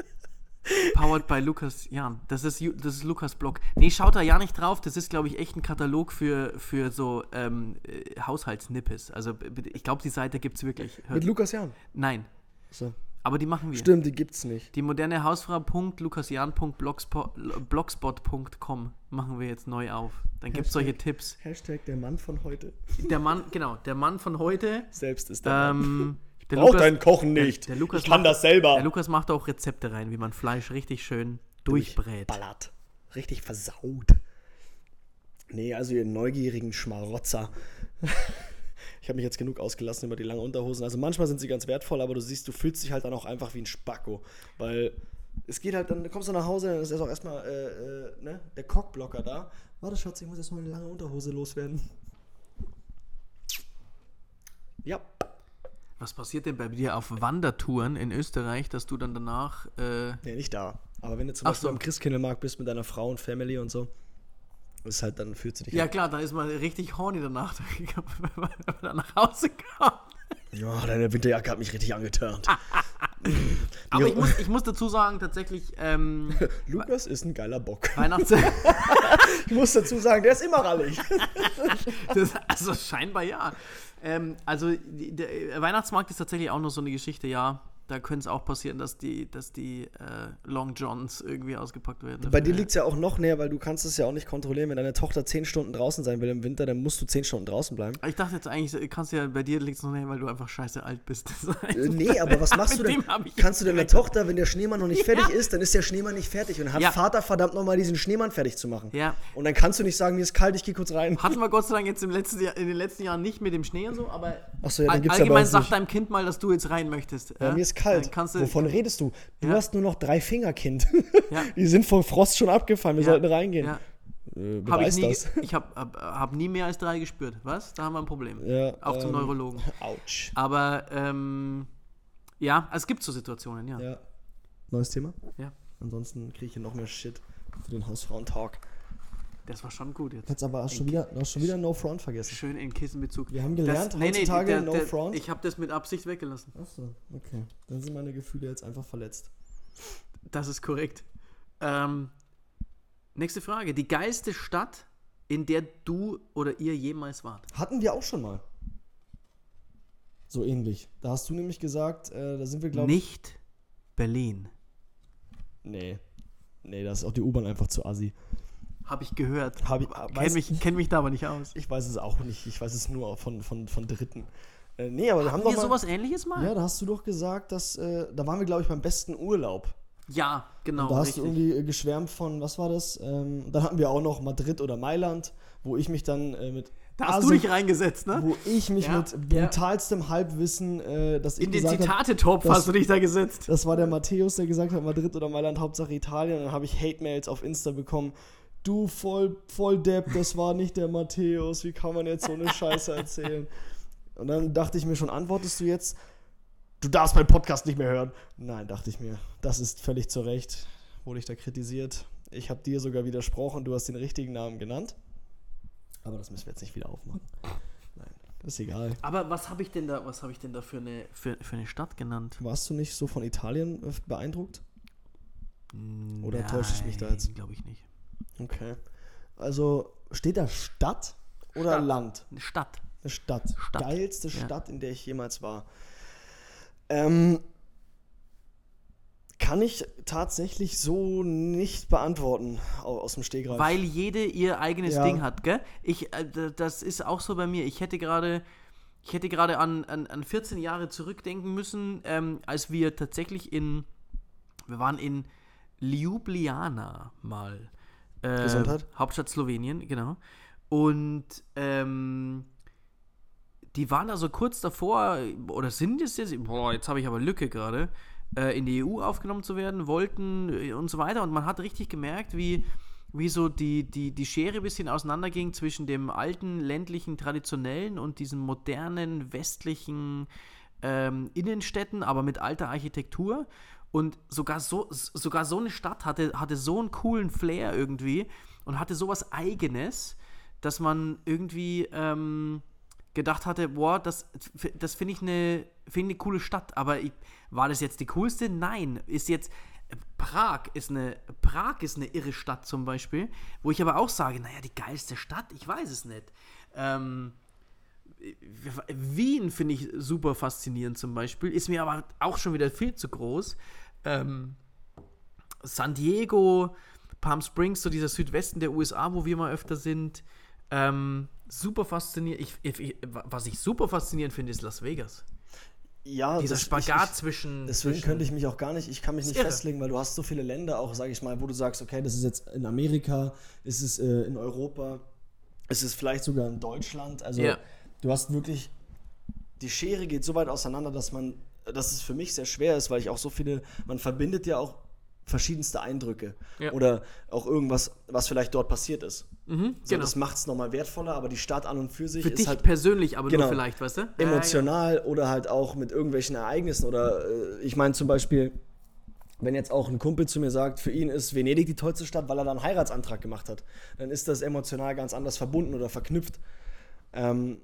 powered by Lukas Jan. Das ist, das ist Lukas Blog. Nee, schaut da ja nicht drauf. Das ist, glaube ich, echt ein Katalog für, für so ähm, äh, Haushaltsnippes. Also ich glaube, die Seite gibt es wirklich. Hört- Mit Lukas Jan. Nein, So. Aber die machen wir. Stimmt, die gibt's nicht. Die moderne Hausfrau.lukasjan.blogspot.com machen wir jetzt neu auf. Dann gibt es solche Tipps. Hashtag der Mann von heute. Der Mann, genau, der Mann von heute. Selbst ist der Mann. Ähm, <laughs> der Braucht Lukas- dein Kochen der- nicht. der Lukas ich kann macht- das selber. Der Lukas macht auch Rezepte rein, wie man Fleisch richtig schön durchbrät. Ballert. Richtig versaut. Nee, also ihr neugierigen Schmarotzer. <laughs> Ich habe mich jetzt genug ausgelassen über die langen Unterhosen. Also manchmal sind sie ganz wertvoll, aber du siehst, du fühlst dich halt dann auch einfach wie ein Spacko. Weil es geht halt, dann kommst du nach Hause, dann ist auch erstmal äh, äh, ne, der Cockblocker da. Warte, Schatz, ich muss erstmal eine lange Unterhose loswerden. Ja. Was passiert denn bei dir auf Wandertouren in Österreich, dass du dann danach. Äh, Nee, nicht da. Aber wenn du zum Ach Beispiel so. am Christkindlmarkt bist mit deiner Frau und Family und so, ist halt, dann fühlst du dich ja, halt- klar, da ist man richtig horny danach, <laughs> wenn man dann nach Hause kommt. Ja, deine Winterjacke hat mich richtig angetörnt. <laughs> Aber ich muss, ich muss dazu sagen, tatsächlich, ähm, <laughs> Lukas ist ein geiler Bock. Weihnachts. Ich muss dazu sagen, der ist immer rallig. Das, also scheinbar ja. Ähm, also der Weihnachtsmarkt ist tatsächlich auch noch so eine Geschichte, ja. Da könnte es auch passieren, dass die, dass die äh, Long Johns irgendwie ausgepackt werden. Bei dir liegt es ja auch noch näher, weil du kannst es ja auch nicht kontrollieren. Wenn deine Tochter 10 Stunden draußen sein will im Winter, dann musst du 10 Stunden draußen bleiben. Ich dachte jetzt eigentlich, kannst du ja, bei dir liegt es noch nicht, weil du einfach scheiße alt bist. Äh, nee, aber was machst <laughs> du denn? Kannst du deiner Tochter, wenn der Schneemann noch nicht <laughs> fertig ist, dann ist der Schneemann nicht fertig. Und dann hat Ja. Vater verdammt nochmal diesen Schneemann fertig zu machen. Ja. Und dann kannst du nicht sagen, mir ist kalt, ich gehe kurz rein. Hatten wir <laughs> Gott sei Dank jetzt im letzten Jahr, in den letzten Jahren nicht mit dem Schnee und so, aber Ach so, ja, dann gibt's ja allgemein uns sag nicht. deinem Kind mal, dass du jetzt rein möchtest. Ja, mir ist kalt. Du, Wovon redest du? Du Ja. hast nur noch drei Finger, Kind. <laughs> Ja. Die sind vom Frost schon abgefallen. Wir Ja. sollten reingehen. Ja. Äh, Habe ich nie, das. ich habe hab, hab nie mehr als drei gespürt. Was? Da haben wir ein Problem. Auch zum ähm, Neurologen. Autsch. Aber ähm, ja, es gibt so Situationen, ja. Ja. Neues Thema? Ja. Ansonsten kriege ich hier noch mehr Shit für den Hausfrauen-Talk. Das war schon gut jetzt. Jetzt aber hast schon wieder, du hast schon wieder No Front vergessen. Schön in Kissenbezug. Wir haben gelernt, heutzutage no front. Ich habe das mit Absicht weggelassen. Achso, okay. Dann sind meine Gefühle jetzt einfach verletzt. Das ist korrekt. Ähm, nächste Frage. Die geilste Stadt, in der du oder ihr jemals wart? Hatten wir auch schon mal. So ähnlich. Da hast du nämlich gesagt, äh, da sind wir, glaube ich. Nicht Berlin. Nee. Nee, da ist auch die U-Bahn einfach zu assi. Habe ich gehört. Hab ich, Kenn weiß, mich, kenn mich da aber nicht aus. ich weiß es auch nicht. Ich weiß es nur von, von, von Dritten. Äh, nee, aber wir haben wir doch mal, sowas ähnliches mal? Ja, da hast du doch gesagt, dass äh, da waren wir, glaube ich, beim besten Urlaub. Ja, genau. da hast richtig. du irgendwie äh, geschwärmt von, was war das? Ähm, dann hatten wir auch noch Madrid oder Mailand, wo ich mich dann äh, mit da hast du Asi- dich reingesetzt, ne? wo ich mich Ja, mit ja. brutalstem Halbwissen, äh, dass ich In den gesagt habe, Zitate-Top das- hast du dich da gesetzt. das war der Matthäus, der gesagt hat, Madrid oder Mailand, Hauptsache Italien. Und dann habe ich Hate-Mails auf Insta bekommen. Du voll, voll Depp, das war nicht der Matthäus. Wie kann man jetzt so eine Scheiße erzählen? Und dann dachte ich mir schon, antwortest du jetzt, du darfst meinen Podcast nicht mehr hören. Nein, dachte ich mir, das ist völlig zu Recht. Wurde ich da kritisiert. Ich habe dir sogar widersprochen, du hast den richtigen Namen genannt. Aber das müssen wir jetzt nicht wieder aufmachen. Nein, das ist egal. Aber was habe ich denn da, was habe ich denn da für eine, für, für eine Stadt genannt? Warst du nicht so von Italien äh, beeindruckt? Oder täusche ich mich da jetzt? Glaube ich nicht. Okay. Also steht da Stadt oder Stadt. Land? Eine Stadt. Eine Stadt. Stadt. Geilste Ja. Stadt, in der ich jemals war. Ähm, kann ich tatsächlich so nicht beantworten au- aus dem Stegreif. Weil jede ihr eigenes Ja. Ding hat, gell? Ich, äh, das ist auch so bei mir. Ich hätte gerade, ich hätte gerade an, an, an 14 Jahre zurückdenken müssen, ähm, als wir tatsächlich in, wir waren in Ljubljana mal. Gesundheit. Hauptstadt Slowenien, genau. Und ähm, die waren also kurz davor, oder sind es jetzt, boah, jetzt habe ich aber Lücke gerade, äh, in die EU aufgenommen zu werden, wollten äh, und so weiter. Und man hat richtig gemerkt, wie, wie so die, die, die Schere ein bisschen auseinanderging zwischen dem alten, ländlichen, traditionellen und diesen modernen, westlichen ähm, Innenstädten, aber mit alter Architektur. Und sogar so, sogar so eine Stadt hatte, hatte so einen coolen Flair irgendwie und hatte sowas Eigenes, dass man irgendwie ähm, gedacht hatte, boah, das, das finde ich, eine, find eine coole Stadt. Aber ich, war das jetzt die coolste? Nein. Ist jetzt. Prag ist eine Prag ist eine irre Stadt zum Beispiel, wo ich aber auch sage, naja, die geilste Stadt, ich weiß es nicht. Ähm, Wien finde ich super faszinierend zum Beispiel, ist mir aber auch schon wieder viel zu groß. Ähm, San Diego, Palm Springs, so dieser Südwesten der USA, wo wir mal öfter sind, ähm, super faszinierend. Ich, ich, was ich super faszinierend finde, ist Las Vegas. ja, Dieser das- Spagat ich, zwischen. Deswegen zwischen, könnte ich mich auch gar nicht, ich kann mich nicht irre. festlegen, weil du hast so viele Länder auch, sage ich mal, wo du sagst, okay, das ist jetzt in Amerika, ist es äh, in Europa, ist es vielleicht sogar in Deutschland. Also Ja. Du hast wirklich, die Schere geht so weit auseinander, dass man, dass es für mich sehr schwer ist, weil ich auch so viele, man verbindet ja auch verschiedenste Eindrücke Ja. oder auch irgendwas, was vielleicht dort passiert ist. Mhm, So, genau. Das macht es nochmal wertvoller, aber die Stadt an und für sich Für ist dich halt persönlich, aber Genau. nur vielleicht, weißt du? Ja, emotional oder halt auch mit irgendwelchen Ereignissen oder äh, ich meine zum Beispiel, wenn jetzt auch ein Kumpel zu mir sagt, für ihn ist Venedig die tollste Stadt, weil er da einen Heiratsantrag gemacht hat, dann ist das emotional ganz anders verbunden oder verknüpft. Ähm,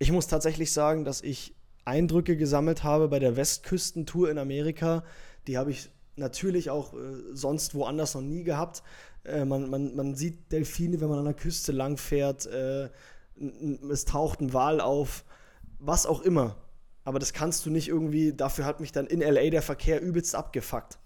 ich muss tatsächlich sagen, dass ich Eindrücke gesammelt habe bei der Westküstentour in Amerika. Die habe ich natürlich auch äh, sonst woanders noch nie gehabt. Äh, man, man, man sieht Delfine, wenn man an der Küste lang fährt. Äh, es taucht ein Wal auf. Was auch immer. Aber das kannst du nicht irgendwie, dafür hat mich dann in LA der Verkehr übelst abgefuckt.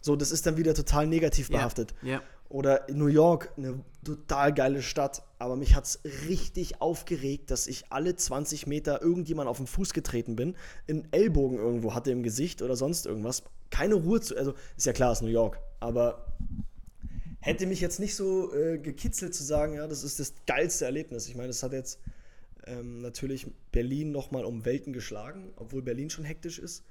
So, das ist dann wieder total negativ behaftet. Ja. Oder New York, eine total geile Stadt. Aber mich hat es richtig aufgeregt, dass ich alle 20 Meter irgendjemand auf den Fuß getreten bin, einen Ellbogen irgendwo hatte im Gesicht oder sonst irgendwas. Keine Ruhe zu. Also, ist ja klar, es ist New York. Aber hätte mich jetzt nicht so äh, gekitzelt zu sagen, ja, das ist das geilste Erlebnis. Ich meine, es hat jetzt ähm, natürlich Berlin nochmal um Welten geschlagen, obwohl Berlin schon hektisch ist.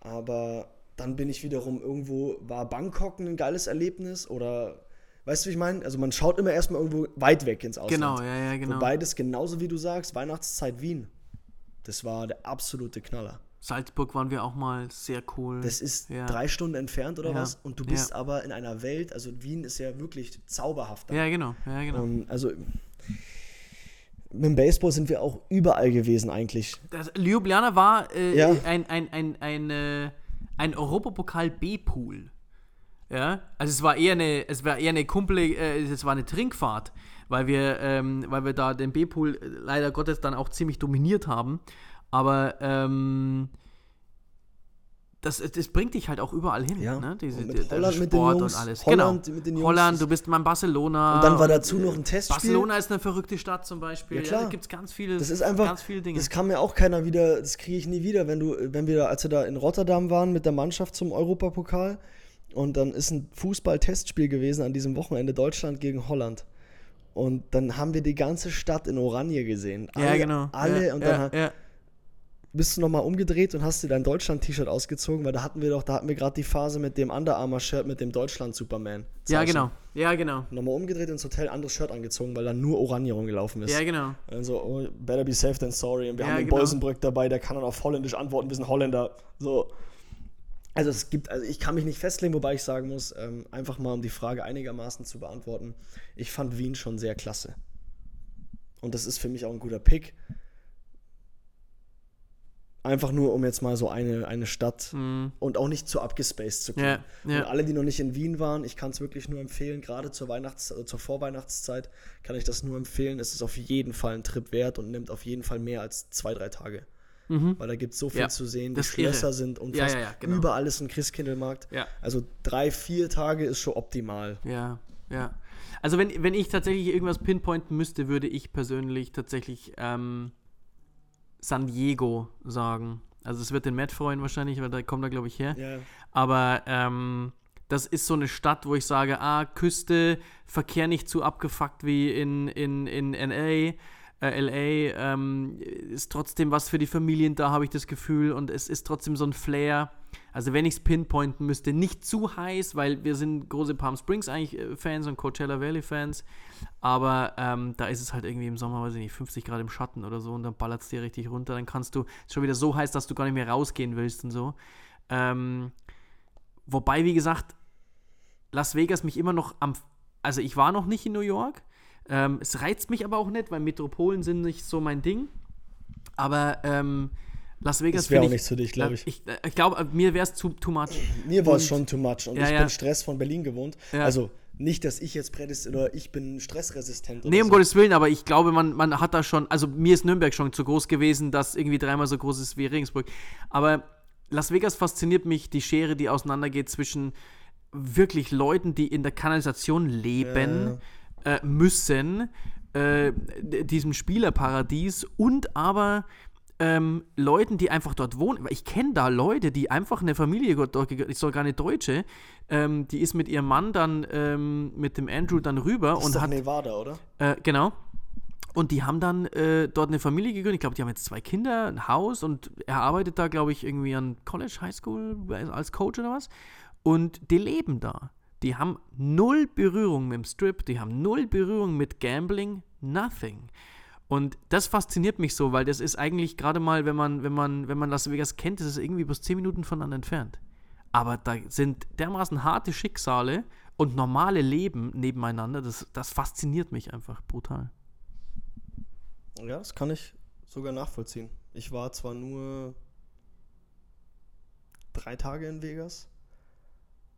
Aber dann bin ich wiederum irgendwo, war Bangkok ein geiles Erlebnis oder, weißt du, wie ich meine? Also man schaut immer erstmal irgendwo weit weg ins Ausland. Genau, ja, ja, genau. Wobei das genauso wie du sagst, Weihnachtszeit Wien, das war der absolute Knaller. Salzburg waren wir auch mal sehr cool. Das ist ja. drei Stunden entfernt oder Ja, was? Und du bist ja. aber in einer Welt, also Wien ist ja wirklich zauberhaft. da. Ja, genau, ja, genau. Und also mit dem Baseball sind wir auch überall gewesen eigentlich. Das, Ljubljana war äh, Ja. ein, ein, ein, ein, äh, ein Europapokal B-Pool. Ja, also es war eher eine, es war eher eine Kumpel, äh, es war eine Trinkfahrt, weil wir, ähm, weil wir da den B-Pool äh, leider Gottes dann auch ziemlich dominiert haben. Aber ähm, das, das bringt dich halt auch überall hin, Ja. ne? Diese, Und mit Holland mit den Sport Jungs, und alles. Holland genau. mit den Jungs, Holland, du bist mal in Barcelona. Und dann war dazu noch ein Testspiel. Barcelona ist eine verrückte Stadt zum Beispiel. Ja, klar. da gibt es ganz viele, Das ist einfach, ganz viele Dinge. das kann mir auch keiner wieder, das kriege ich nie wieder, wenn du, wenn wir da, als wir da in Rotterdam waren mit der Mannschaft zum Europapokal und dann ist ein Fußball-Testspiel gewesen an diesem Wochenende Deutschland gegen Holland. Und dann haben wir die ganze Stadt in Oranje gesehen. Alle, ja, genau. Alle ja, und ja, dann ja. Bist du nochmal umgedreht und hast dir dein Deutschland-T-Shirt ausgezogen, weil da hatten wir doch, da hatten wir gerade die Phase mit dem Under Armour-Shirt mit dem Deutschland-Superman. ja, genau. Ja, genau. Nochmal umgedreht ins Hotel, anderes Shirt angezogen, weil da nur Oranje rumgelaufen ist. Ja, genau. Also, oh, better be safe than sorry. Und wir Ja, haben den genau. Bolsenbrück dabei, der kann dann auf Holländisch antworten, wir sind Holländer. So. Also es gibt, also ich kann mich nicht festlegen, wobei ich sagen muss, ähm, einfach mal um die Frage einigermaßen zu beantworten, ich fand Wien schon sehr klasse. Und das ist für mich auch ein guter Pick. Einfach nur, um jetzt mal so eine, eine Stadt Mhm. und auch nicht zu abgespaced zu kommen. ja. Und alle, die noch nicht in Wien waren, ich kann es wirklich nur empfehlen, gerade zur Weihnachts-, äh, zur Vorweihnachtszeit kann ich das nur empfehlen. Es ist auf jeden Fall ein Trip wert und nimmt auf jeden Fall mehr als zwei, drei Tage. Weil da gibt es so viel Mhm. Ja, zu sehen. Die irre. Schlösser sind und Ja, fast ja, genau. überall ist ein Christkindlmarkt. Also drei, vier Tage ist schon optimal. Ja, ja. Also wenn, wenn ich tatsächlich irgendwas pinpointen müsste, würde ich persönlich tatsächlich ähm, San Diego sagen. Also es wird den Matt freuen wahrscheinlich, weil da kommt er, glaube ich, her. Ja. Aber ähm, das ist so eine Stadt, wo ich sage, ah, Küste, Verkehr nicht zu abgefuckt wie in, in, in LA. Äh, LA ähm, ist trotzdem was für die Familien da, habe ich das Gefühl. Und es ist trotzdem so ein Flair. Also wenn ich es pinpointen müsste, nicht zu heiß, weil wir sind große Palm Springs eigentlich äh, Fans und Coachella Valley Fans. Aber ähm, da ist es halt irgendwie im Sommer, weiß ich nicht, 50 Grad im Schatten oder so und dann ballert es dir richtig runter. Dann kannst du, ist schon wieder so heiß, dass du gar nicht mehr rausgehen willst und so. Ähm, wobei, wie gesagt, Las Vegas mich immer noch am. Also ich war noch nicht in New York. Ähm, es reizt mich aber auch nicht, weil Metropolen sind nicht so mein Ding. Aber ähm, Las Vegas Das wäre auch nichts für dich, glaube ich. Ich, äh, ich glaube, mir wäre es too, too much. Mir war es schon too much. Und Ja, ich ja. bin Stress von Berlin gewohnt. Ja. Also nicht, dass ich jetzt prädest oder ich bin stressresistent. Nee, um so. Gottes Willen, aber ich glaube, man, man hat da schon, also mir ist Nürnberg schon zu groß gewesen, dass irgendwie dreimal so groß ist wie Regensburg. Aber Las Vegas fasziniert mich, die Schere, die auseinandergeht zwischen wirklich Leuten, die in der Kanalisation leben äh, müssen, äh, diesem Spielerparadies und aber ähm, Leuten, die einfach dort wohnen. Ich kenne da Leute, die einfach eine Familie dort, ich soll gar nicht Deutsche, ähm, die ist mit ihrem Mann dann, ähm, mit dem Andrew dann rüber Das ist und doch hat Nevada, oder? äh, genau. Und die haben dann äh, dort eine Familie gegründet. Ich glaube, die haben jetzt zwei Kinder, ein Haus und er arbeitet da, glaube ich, irgendwie an College, High School als Coach oder was. Und die leben da. Die haben null Berührung mit dem Strip, die haben null Berührung mit Gambling, nothing. Und das fasziniert mich so, weil das ist eigentlich gerade mal, wenn man, wenn man, wenn man Las Vegas kennt, ist es irgendwie bloß 10 Minuten voneinander entfernt. Aber da sind dermaßen harte Schicksale und normale Leben nebeneinander. Das, das fasziniert mich einfach brutal. Ja, das kann ich sogar nachvollziehen. Ich war zwar nur drei Tage in Vegas,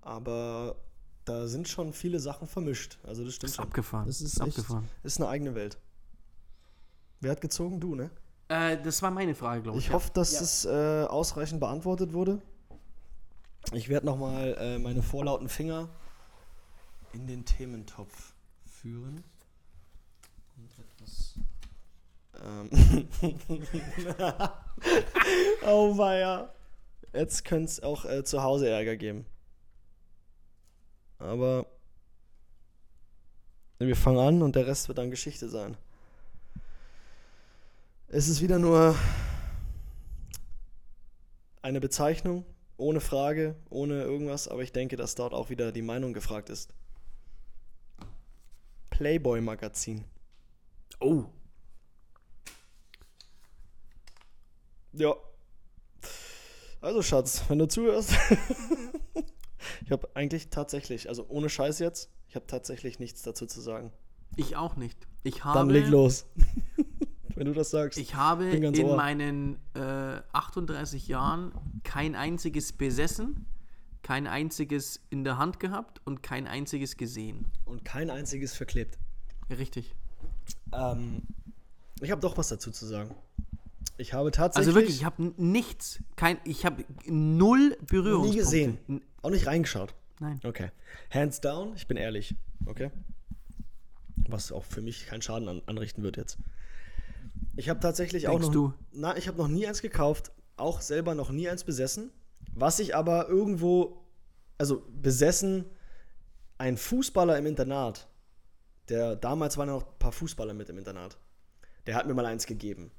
aber da sind schon viele Sachen vermischt. Also das Das stimmt ist schon. abgefahren. Das ist Das echt, abgefahren. ist eine eigene Welt. Wer hat gezogen? Du, ne? Äh, das war meine Frage, glaube ich. Ich hoffe, dass es äh, ausreichend beantwortet wurde. Ich werde nochmal äh, meine vorlauten Finger in den Thementopf führen. Und etwas. Ähm. <laughs> oh, weia. Jetzt könnte es auch äh, zu Hause Ärger geben. Aber wir fangen an und der Rest wird dann Geschichte sein. Es ist wieder nur eine Bezeichnung, ohne Frage, ohne irgendwas, aber ich denke, dass dort auch wieder die Meinung gefragt ist. Playboy-Magazin. Oh. Ja. Also, Schatz, wenn du zuhörst. <laughs> ich habe eigentlich tatsächlich, also ohne Scheiß jetzt, ich habe tatsächlich nichts dazu zu sagen. Ich auch nicht. Ich habe, Dann leg los. Wenn du das sagst. Ich habe in ohr. meinen äh, 38 Jahren kein einziges besessen, kein einziges in der Hand gehabt und kein einziges gesehen. Und kein einziges verklebt. Richtig. Ähm, ich habe doch was dazu zu sagen. Ich habe tatsächlich Also wirklich, ich habe nichts, kein, ich habe null Berührungspunkte. nie gesehen. Auch nicht reingeschaut. Nein. Okay. Hands down, ich bin ehrlich. Okay. Was auch für mich keinen Schaden an, anrichten wird jetzt. Ich habe tatsächlich auch Denkst noch. du? Na, ich habe noch nie eins gekauft, auch selber noch nie eins besessen. Was ich aber irgendwo, also besessen, ein Fußballer im Internat, der damals waren ja noch ein paar Fußballer mit im Internat, der hat mir mal eins gegeben.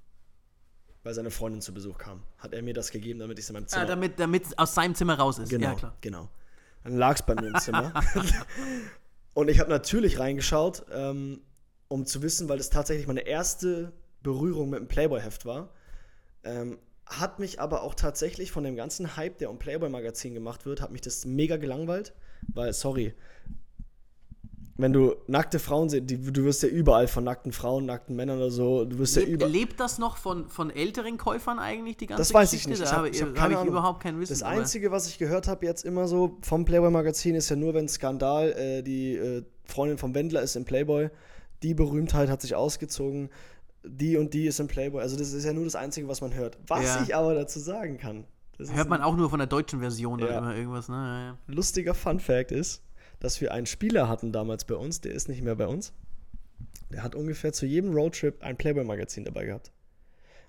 Weil seine Freundin zu Besuch kam. Hat er mir das gegeben, damit ich es in meinem Zimmer. Ah, damit, damit es aus seinem Zimmer raus ist. Genau, Ja, klar. genau. Dann lag es bei mir im Zimmer. <laughs> und ich habe natürlich reingeschaut, ähm, um zu wissen, weil das tatsächlich meine erste Berührung mit dem Playboy-Heft war. Ähm, hat mich aber auch tatsächlich von dem ganzen Hype, der um Playboy-Magazin gemacht wird, hat mich das mega gelangweilt. Weil, sorry, wenn du nackte Frauen siehst, du wirst ja überall von nackten Frauen, nackten Männern oder so, du wirst ja Lebt, überall. lebt das noch von, von älteren Käufern eigentlich, die ganze Das weiß ich Geschichte? nicht. Ich Da habe ich hab hab keine ich überhaupt kein Wissen. Das Einzige, was ich gehört habe jetzt immer so vom Playboy-Magazin, ist ja nur, wenn Skandal, äh, die äh, Freundin vom Wendler ist im Playboy, die Berühmtheit hat sich ausgezogen, die und die ist im Playboy. Also das ist ja nur das Einzige, was man hört. Was Ja. ich aber dazu sagen kann, Hört man auch nur von der deutschen Version Ja. oder immer irgendwas, ne? Ja, lustiger Fun-Fact ist, dass wir einen Spieler hatten damals bei uns, der ist nicht mehr bei uns. Der hat ungefähr zu jedem Roadtrip ein Playboy-Magazin dabei gehabt.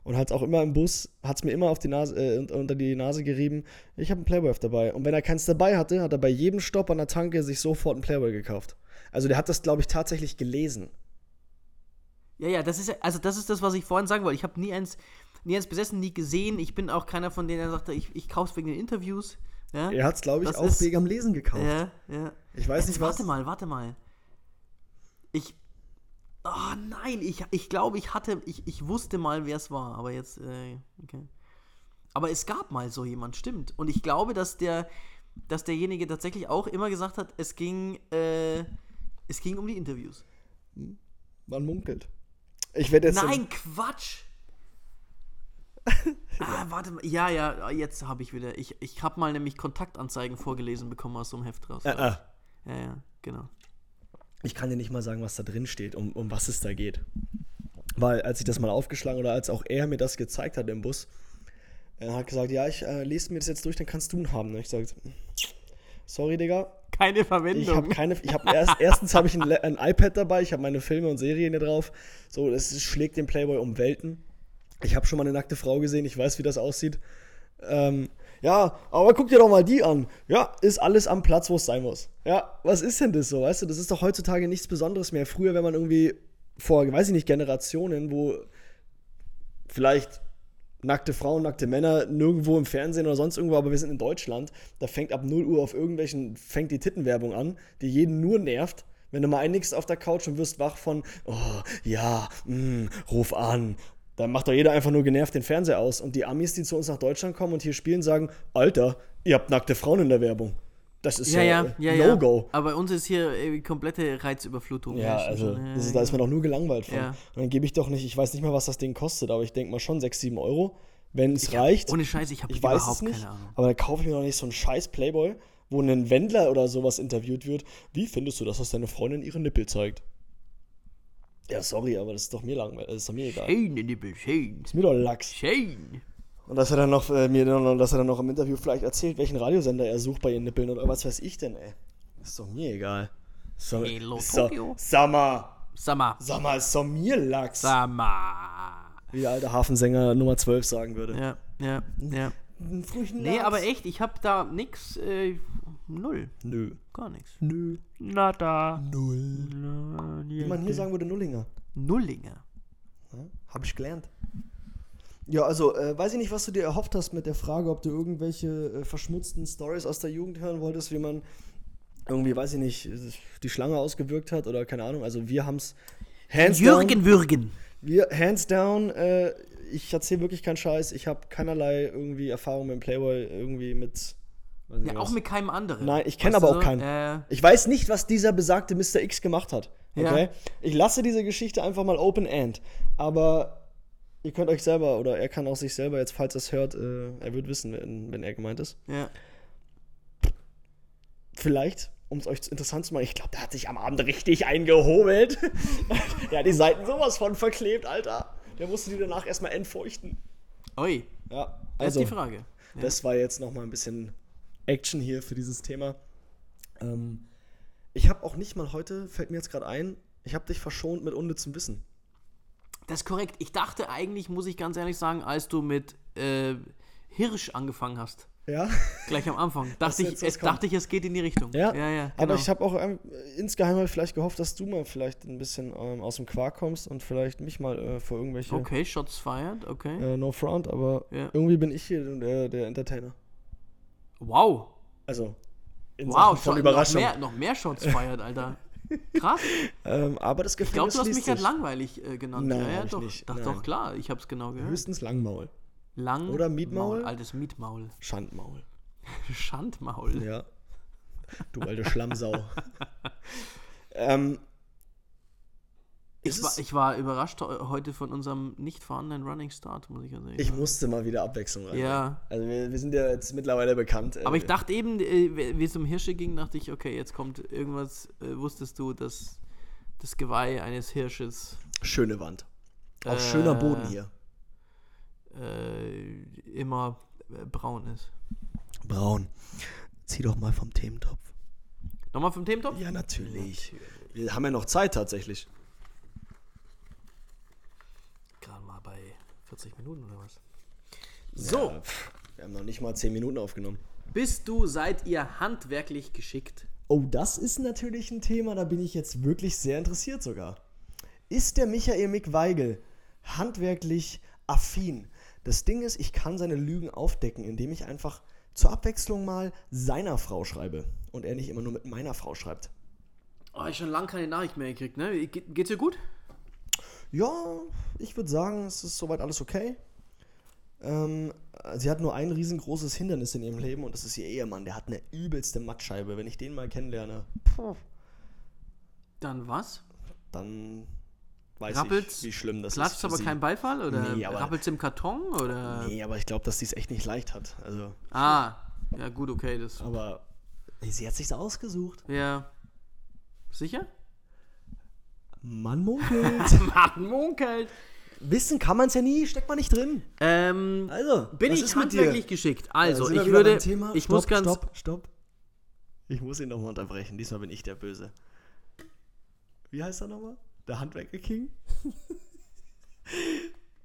Und hat auch immer im Bus, hat es mir immer auf die Nase, äh, un- unter die Nase gerieben, ich habe ein Playboy dabei. Und wenn er keins dabei hatte, hat er bei jedem Stopp an der Tanke sich sofort ein Playboy gekauft. Also der hat das, glaube ich, tatsächlich gelesen. Ja, ja, das ist ja- also das ist das, was ich vorhin sagen wollte. Ich habe nie eins, nie eins besessen, nie gesehen. Ich bin auch keiner von denen, der sagte, ich, ich kaufe es wegen den Interviews. Ja, Er hat es, glaube ich, Das auch ist- wegen am Lesen gekauft. ja, ja. Ich weiß Jetzt nicht, was. Warte mal, warte mal. Ich. Oh nein, ich, ich glaube, ich hatte, ich, ich wusste mal, wer es war, aber jetzt, äh, okay. Aber es gab mal so jemand, stimmt. Und ich glaube, dass der, dass derjenige tatsächlich auch immer gesagt hat, es ging, äh, es ging um die Interviews. Man munkelt. Ich werde jetzt. Nein, Quatsch! <laughs> ah, warte mal. Ja, ja, jetzt habe ich wieder. Ich, ich habe mal nämlich Kontaktanzeigen vorgelesen bekommen aus so einem Heft raus. Äh, äh. Ja, ja, genau. Ich kann dir nicht mal sagen, was da drin steht, um, um was es da geht. Weil als ich das mal aufgeschlagen oder als auch er mir das gezeigt hat im Bus, er hat gesagt, ja, ich äh, lese mir das jetzt durch, dann kannst du ihn haben. Und ich sage, sorry, Digga, Keine ich habe Verwendung. keine, ich habe erst, <laughs> erstens habe ich ein, ein iPad dabei, ich habe meine Filme und Serien hier drauf. So, das schlägt den Playboy um Welten. Ich habe schon mal eine nackte Frau gesehen, ich weiß, wie das aussieht. Ähm, ja, aber guck dir doch mal die an. Ja, ist alles am Platz, wo es sein muss. Ja, was ist denn das so? Weißt du, das ist doch heutzutage nichts Besonderes mehr. Früher, wenn man irgendwie vor, weiß ich nicht, Generationen, wo vielleicht nackte Frauen, nackte Männer nirgendwo im Fernsehen oder sonst irgendwo, aber wir sind in Deutschland, da fängt ab 0 Uhr auf irgendwelchen, fängt die Tittenwerbung an, die jeden nur nervt. Wenn du mal einigst auf der Couch und wirst wach von, oh, ja, mm, ruf an. Dann macht doch jeder einfach nur genervt den Fernseher aus. Und die Amis, die zu uns nach Deutschland kommen und hier spielen, sagen, Alter, ihr habt nackte Frauen in der Werbung. Das ist Ja, ja, ja, ja. No-Go. Aber bei uns ist hier äh, komplette Reizüberflutung. Ja, also ist, da ist man doch nur gelangweilt von. Und dann gebe ich doch nicht, ich weiß nicht mal, was das Ding kostet, aber ich denke mal schon 6, 7 Euro. Wenn es reicht. Ohne Scheiß, ich habe überhaupt es nicht, keine Ahnung. aber dann kaufe ich mir doch nicht so einen scheiß Playboy, wo ein Wendler oder sowas interviewt wird. Wie findest du das, dass deine Freundin ihre Nippel zeigt? Ja, sorry, aber das ist doch mir langweilig, das ist doch mir egal. Schöne Nippel, schön. Ist mir doch Lachs. Schön. Und dass er dann noch, äh, mir dann, dass er dann noch im Interview vielleicht erzählt, welchen Radiosender er sucht bei ihren Nippeln oder was weiß ich denn, ey. Ist doch mir egal. Doch, Hello, mal, Sag mal. sag mal, ist doch mir Lachs. Mal. Wie der alte Hafensänger Nummer 12 sagen würde. Ja, ja, ja. Einen frühen Nee, Lachs. aber echt, ich habe da nix, äh, null. Nö. Gar nichts. Nö. Nada. Null. Wie man hier sagen würde, Nullinger. Nullinger. Ja, Hab ich gelernt. Ja, also, äh, weiß ich nicht, was du dir erhofft hast mit der Frage, ob du irgendwelche äh, verschmutzten Stories aus der Jugend hören wolltest, wie man irgendwie, weiß ich nicht, die Schlange ausgewirkt hat oder keine Ahnung. Also, wir haben's hands Jürgen down. Würgen. Wir, hands down, äh, ich erzähle wirklich keinen Scheiß. Ich habe keinerlei irgendwie Erfahrung mit dem Playboy, irgendwie mit. Ja, auch mit keinem anderen. Nein, ich kenne aber auch keinen. Äh, Ich weiß nicht, was dieser besagte Mr. X gemacht hat. Ja. Okay? Ich lasse diese Geschichte einfach mal open end. Aber ihr könnt euch selber, oder er kann auch sich selber jetzt, falls er es hört, äh, er wird wissen, wenn, wenn er gemeint ist. ja. Vielleicht, um es euch interessant zu machen, ich glaube, der hat sich am Abend richtig eingehobelt. <laughs> der hat die Seiten sowas von verklebt, Alter. Der musste die danach erstmal entfeuchten. Oi, Ja, das also ist die Frage. Ja. das war jetzt nochmal ein bisschen Action hier für dieses Thema. Ähm, ich habe auch nicht mal heute, fällt mir jetzt gerade ein, ich habe dich verschont mit unnützem Wissen. Das ist korrekt. Ich dachte eigentlich, muss ich ganz ehrlich sagen, als du mit äh, Hirsch angefangen hast, Ja, gleich am Anfang, <laughs> dachte ich, es, dachte ich, es geht in die Richtung. ja, ja, ja aber genau. ich habe auch ähm, insgeheim halt vielleicht gehofft, dass du mal vielleicht ein bisschen ähm, aus dem Quark kommst und vielleicht mich mal äh, vor irgendwelche Okay, Shots fired, okay. äh, No Front, aber Ja. irgendwie bin ich hier der, der Entertainer. Wow. Also Wow, Sachen von schon, noch, Überraschung. mehr, noch mehr Shots fired, Alter. Krass. Ähm, aber das Ich glaube, Gefängnis du hast mich gerade langweilig äh, genannt. Nein, ja, ja, doch. nicht. Doch, Nein. doch, klar. Ich habe es genau gehört. Höchstens Langmaul. Lang Oder Mietmaul? Altes Mietmaul. Schandmaul. <laughs> Schandmaul. Ja. Du alte Schlammsau. <laughs> ähm, Ich war, ich war überrascht he- heute von unserem nicht vorhandenen Running Start, muss ich ja sagen. ich musste mal wieder Abwechslung rein. Ja. Also wir, wir sind ja jetzt mittlerweile bekannt. äh, Aber ich dachte eben, äh, wie es um Hirsche ging, dachte ich, okay, jetzt kommt irgendwas, äh, wusstest du, dass das Geweih eines Hirsches Schöne Wand. Auch Äh, schöner Boden hier. äh, immer braun ist. Braun. Zieh doch mal vom Thementopf. Nochmal vom Thementopf? Ja, natürlich. Wir haben ja noch Zeit tatsächlich. Gerade mal bei 40 Minuten oder was? So, Ja, wir haben noch nicht mal 10 Minuten aufgenommen. bist du, seid ihr handwerklich geschickt? Oh, das ist natürlich ein Thema, da bin ich jetzt wirklich sehr interessiert sogar. Ist der Michael Mick Weigel handwerklich affin? Das Ding ist, ich kann seine Lügen aufdecken, indem ich einfach zur Abwechslung mal seiner Frau schreibe und er nicht immer nur mit meiner Frau schreibt. Oh, ich schon lange keine Nachricht mehr gekriegt, ne? Ge geht's dir gut? Ja, ich würde sagen, es ist soweit alles okay. Ähm, sie hat nur ein riesengroßes Hindernis in ihrem Leben und das ist ihr Ehemann. Der hat eine übelste Mattscheibe. Wenn ich den mal kennenlerne, Dann was? dann weiß Rappelt's? ich, wie schlimm das Klatscht ist. für aber sie. kein Beifall? Oder Nee, aber- rappelt's im Karton? Oder? Nee, aber ich glaube, dass sie es echt nicht leicht hat. Also, Ah, ja gut, okay, das. aber sie hat sich's ausgesucht. Ja. Sicher? Man munkelt. <laughs> Mann, munkelt. Wissen kann man es ja nie, steckt man nicht drin. Ähm, Also, bin ich handwerklich geschickt? Also, wir ich würde. Ich stopp, muss ganz. Stopp, stopp. Ich muss ihn nochmal unterbrechen. Diesmal bin ich der Böse. Wie heißt er nochmal? Der Handwerker King? <laughs>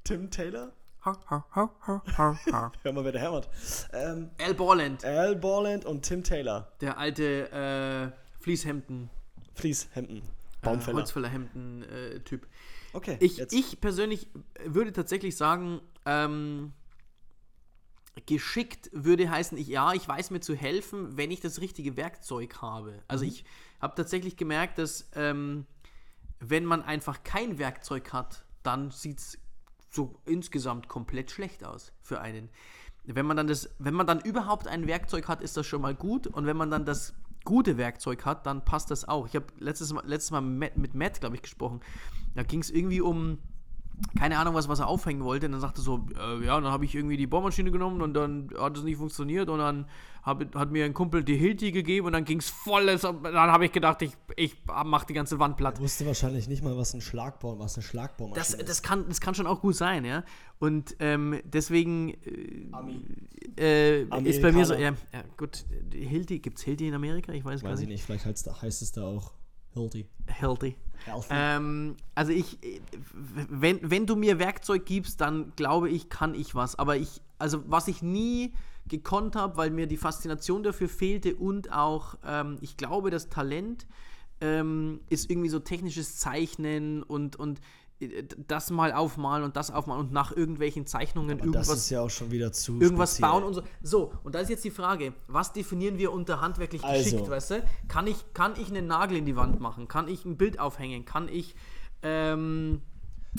Tim Taylor? <laughs> Hör mal, wer der hämmert. Ähm, Al Borland, Al Borland und Tim Taylor. der alte äh, Fließhemden, Fließhemden. Äh, Baumfäller. Holzfällerhemden-Typ. okay, Ich, jetzt. ich persönlich würde tatsächlich sagen, ähm, geschickt würde heißen, ich, ja, ich weiß mir zu helfen, wenn ich das richtige Werkzeug habe. Also ich habe tatsächlich gemerkt, dass ähm, wenn man einfach kein Werkzeug hat, dann sieht es so insgesamt komplett schlecht aus für einen. Wenn man dann das, wenn man dann überhaupt ein Werkzeug hat, ist das schon mal gut. Und wenn man dann das gute Werkzeug hat, dann passt das auch. Ich habe letztes Mal, letztes Mal mit, mit Matt, glaube ich, gesprochen. Da ging es irgendwie um, keine Ahnung, was, was er aufhängen wollte. Und dann sagte er so, äh, ja, dann habe ich irgendwie die Bohrmaschine genommen und dann hat es nicht funktioniert. Und dann hab, hat mir ein Kumpel die Hilti gegeben und dann ging es voll. Dann habe ich gedacht, ich, ich mache die ganze Wand platt. wusste wahrscheinlich nicht mal, was ein Schlagbaum, was eine Schlagbaummaschine Das, das, kann, das kann schon auch gut sein, ja. Und ähm, deswegen äh, äh, ist bei mir so, ja, ja gut, Hilti, gibt es Hilti in Amerika? Ich weiß, gar Weiß ich nicht. nicht, vielleicht heißt es da auch Hilti. Hilti. Ähm, also ich, äh, wenn, wenn du mir Werkzeug gibst, dann glaube ich, kann ich was. Aber ich, also was ich nie gekonnt habe, weil mir die Faszination dafür fehlte und auch, ähm, ich glaube, das Talent ähm, ist irgendwie so technisches Zeichnen und, und das mal aufmalen und das aufmalen und nach irgendwelchen Zeichnungen Aber irgendwas das ist ja auch schon wieder zu irgendwas speziell. bauen und so. So, und da ist jetzt die Frage, was definieren wir unter handwerklich Also. geschickt, weißt du? Kann ich, kann ich einen Nagel in die Wand machen? Kann ich ein Bild aufhängen? Kann ich, ähm,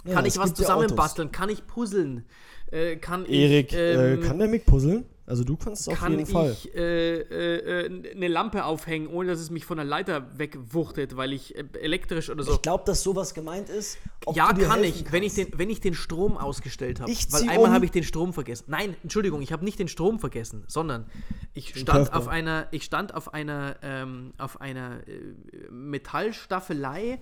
Ja, kann ich was gibt ja zusammenbasteln? Kann ich puzzeln? Äh, kann Erik, ich, ähm, äh, kann der Mick puzzeln? Also du kannst es auf kann jeden Fall. ich äh, äh, äh, eine Lampe aufhängen, ohne dass es mich von der Leiter wegwuchtet, weil ich äh, elektrisch oder so. Ich glaube, dass sowas gemeint ist. ob Ja, du dir kann ich, wenn ich, kannst. den, wenn ich den Strom ausgestellt habe. Ich Weil einmal um. habe ich den Strom vergessen. Nein, Entschuldigung, ich habe nicht den Strom vergessen, sondern ich stand auf einer, ich stand auf einer, ähm, auf einer äh, Metallstaffelei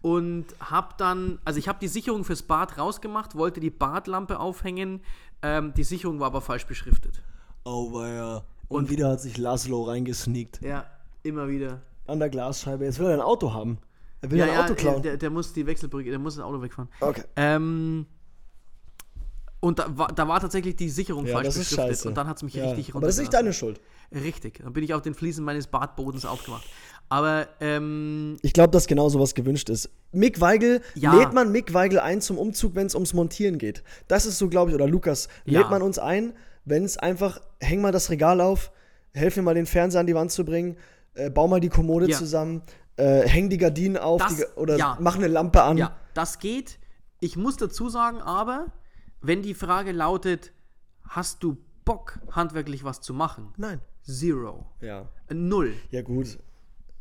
und habe dann, also ich habe die Sicherung fürs Bad rausgemacht, wollte die Badlampe aufhängen, ähm, die Sicherung war aber falsch beschriftet. Oh, ja. Und, wieder hat sich Laszlo reingesneakt. Ja, immer wieder. An der Glasscheibe. Jetzt will er ein Auto haben. Er will Ja, ein ja, Auto klauen. der, der muss die Wechselbrücke, der muss ein Auto wegfahren. Okay. Ähm, und da war, da war tatsächlich die Sicherung Ja, falsch das ist beschriftet scheiße. und dann hat es mich ja. richtig Aber das ist nicht runtergelassen. deine Schuld. Richtig, dann bin ich auf den Fliesen meines Badbodens aufgemacht. Aber ähm, Ich glaube, dass genau sowas gewünscht ist. Mick Weigel, Ja. lädt man Mick Weigel ein zum Umzug, wenn es ums Montieren geht. Das ist so, glaube ich, oder Lukas, lädt man uns ein, wenn es einfach, häng mal das Regal auf, helf mir mal den Fernseher an die Wand zu bringen, äh, bau mal die Kommode Ja. zusammen, äh, häng die Gardinen auf Das- die, oder ja. mach eine Lampe an. ja, das geht. Ich muss dazu sagen, aber wenn die Frage lautet, hast du Bock, handwerklich was zu machen? Nein. Zero. Ja. Null. Ja, gut.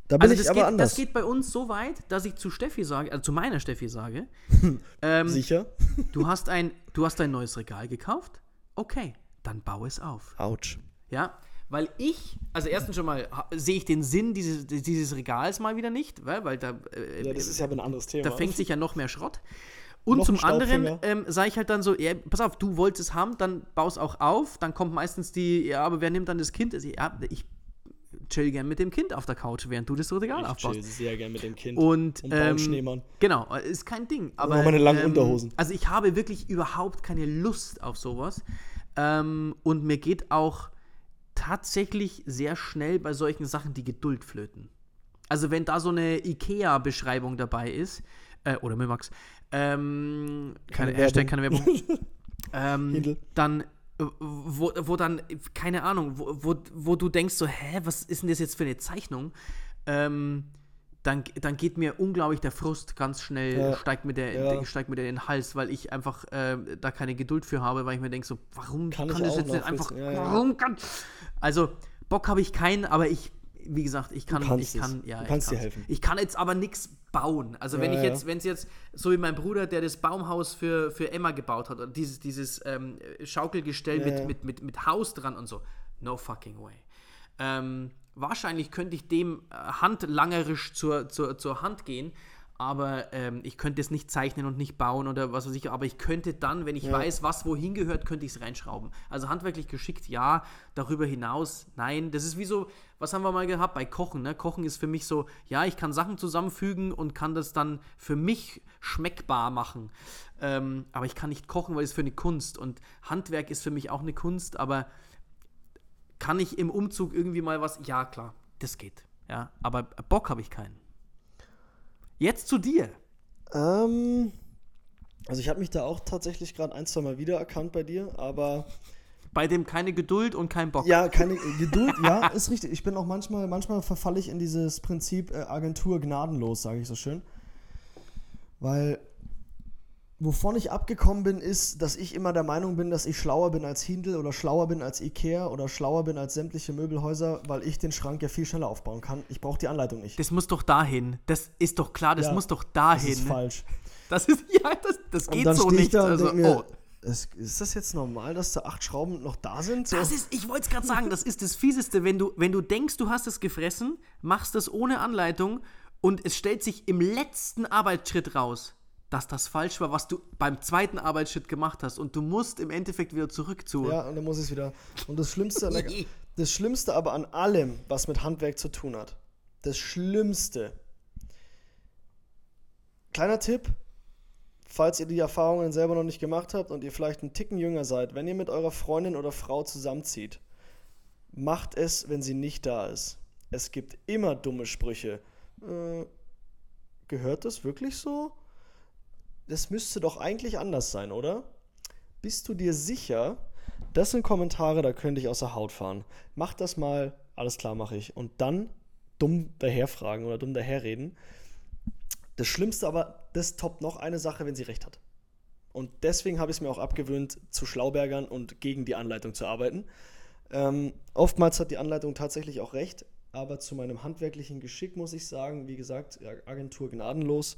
Da bin Also ich das aber geht, anders. das geht bei uns so weit, dass ich zu Steffi sage, also zu meiner Steffi sage, <laughs> ähm, Sicher? du hast ein, du hast ein neues Regal gekauft, okay, dann bau es auf. Autsch. Ja, weil ich, also erstens schon mal sehe ich den Sinn dieses, dieses Regals mal wieder nicht, weil, weil da, äh, Ja, das ist ja ein anderes Thema. da fängt sich ja noch mehr Schrott. <laughs> Und Noch zum anderen ähm, sage ich halt dann so, ja, pass auf, du wolltest es haben, dann baus auch auf. Dann kommt meistens die, ja, aber wer nimmt dann das Kind? Also, ja, ich chill gern mit dem Kind auf der Couch, während du das Regal ich aufbaust. chill sehr gern mit dem Kind. Und, Und ähm, Schneemann. Genau, ist kein Ding. Aber, noch meine langen ähm, Unterhosen. Also ich habe wirklich überhaupt keine Lust auf sowas. Ähm, und mir geht auch tatsächlich sehr schnell bei solchen Sachen die Geduld flöten. Also wenn da so eine IKEA-Beschreibung dabei ist, äh, oder Mimax, ähm, keine, Keine Hashtag, keine Werbung. <laughs> Ähm, dann, äh, wo, wo dann, keine Ahnung, wo, wo, wo du denkst so, hä, was ist denn das jetzt für eine Zeichnung? Ähm, dann, dann geht mir unglaublich der Frust ganz schnell, Ja. steigt, mir der, Ja. steigt mir der in den Hals, weil ich einfach äh, da keine Geduld für habe, weil ich mir denke so, warum Kann kann, ich das jetzt nicht einfach. Ja, warum kann, also Bock habe ich keinen, aber ich, wie gesagt, ich kann, ich es. kann, ja, Du ich kannst dir kann's. helfen. Ich kann jetzt aber nichts bauen. Also wenn ich jetzt, wenn es jetzt, so wie mein Bruder, der das Baumhaus für, für Emma gebaut hat, oder dieses, dieses ähm, Schaukelgestell mit. Mit, mit, mit Haus dran und so. No fucking way. Ähm, wahrscheinlich könnte ich dem äh, handlangerisch zur, zur, zur Hand gehen, aber ähm, ich könnte es nicht zeichnen und nicht bauen oder was weiß ich, aber ich könnte dann, wenn ich Ja. weiß, was wohin gehört, könnte ich es reinschrauben. Also handwerklich geschickt, ja, darüber hinaus, nein. Das ist wie so, was haben wir mal gehabt bei Kochen, ne? Kochen ist für mich so, ja, ich kann Sachen zusammenfügen und kann das dann für mich schmeckbar machen. Ähm, aber ich kann nicht kochen, weil es für eine Kunst und Handwerk ist für mich auch eine Kunst, aber kann ich im Umzug irgendwie mal was? Ja, klar, das geht. Ja, aber Bock habe ich keinen. Jetzt zu dir. Ähm, also ich habe mich da auch tatsächlich gerade ein, zwei Mal wiedererkannt bei dir, aber Bei dem keine Geduld und kein Bock. ja, keine Geduld, ja, ist richtig. Ich bin auch manchmal, manchmal verfalle ich in dieses Prinzip äh, Agentur gnadenlos, sage ich so schön. Weil wovon ich abgekommen bin, ist, dass ich immer der Meinung bin, dass ich schlauer bin als Hindel oder schlauer bin als Ikea oder schlauer bin als sämtliche Möbelhäuser, weil ich den Schrank ja viel schneller aufbauen kann. Ich brauche die Anleitung nicht. Das muss doch dahin. Das ist doch klar, das Ja, muss doch Das dahin. ist falsch. Das ist, <laughs> ja, das, das Und geht dann so ich nicht. da und Also, mir, oh, ist, ist das jetzt normal, dass da acht Schrauben noch da sind? So? das ist, ich wollte es gerade sagen, das ist das Fieseste, wenn du, wenn du denkst, du hast es gefressen, machst das ohne Anleitung und es stellt sich im letzten Arbeitsschritt raus, dass das falsch war, was du beim zweiten Arbeitsschritt gemacht hast und du musst im Endeffekt wieder zurück zu. Ja, und dann muss ich es wieder. Und das Schlimmste, <laughs> das Schlimmste aber an allem, was mit Handwerk zu tun hat, das Schlimmste. Kleiner Tipp, falls ihr die Erfahrungen selber noch nicht gemacht habt und ihr vielleicht einen Ticken jünger seid, wenn ihr mit eurer Freundin oder Frau zusammenzieht, macht es, wenn sie nicht da ist. Es gibt immer dumme Sprüche. Äh, gehört das wirklich so? Das müsste doch eigentlich anders sein, oder? Bist du dir sicher? Das sind Kommentare, da könnte ich aus der Haut fahren. Mach das mal, alles klar, mache ich. Und dann dumm daherfragen oder dumm daherreden. Das Schlimmste aber, das toppt noch eine Sache, wenn sie recht hat. Und deswegen habe ich es mir auch abgewöhnt, zu Schlaubergern und gegen die Anleitung zu arbeiten. Ähm, oftmals hat die Anleitung tatsächlich auch recht, aber zu meinem handwerklichen Geschick muss ich sagen, wie gesagt, Agentur gnadenlos.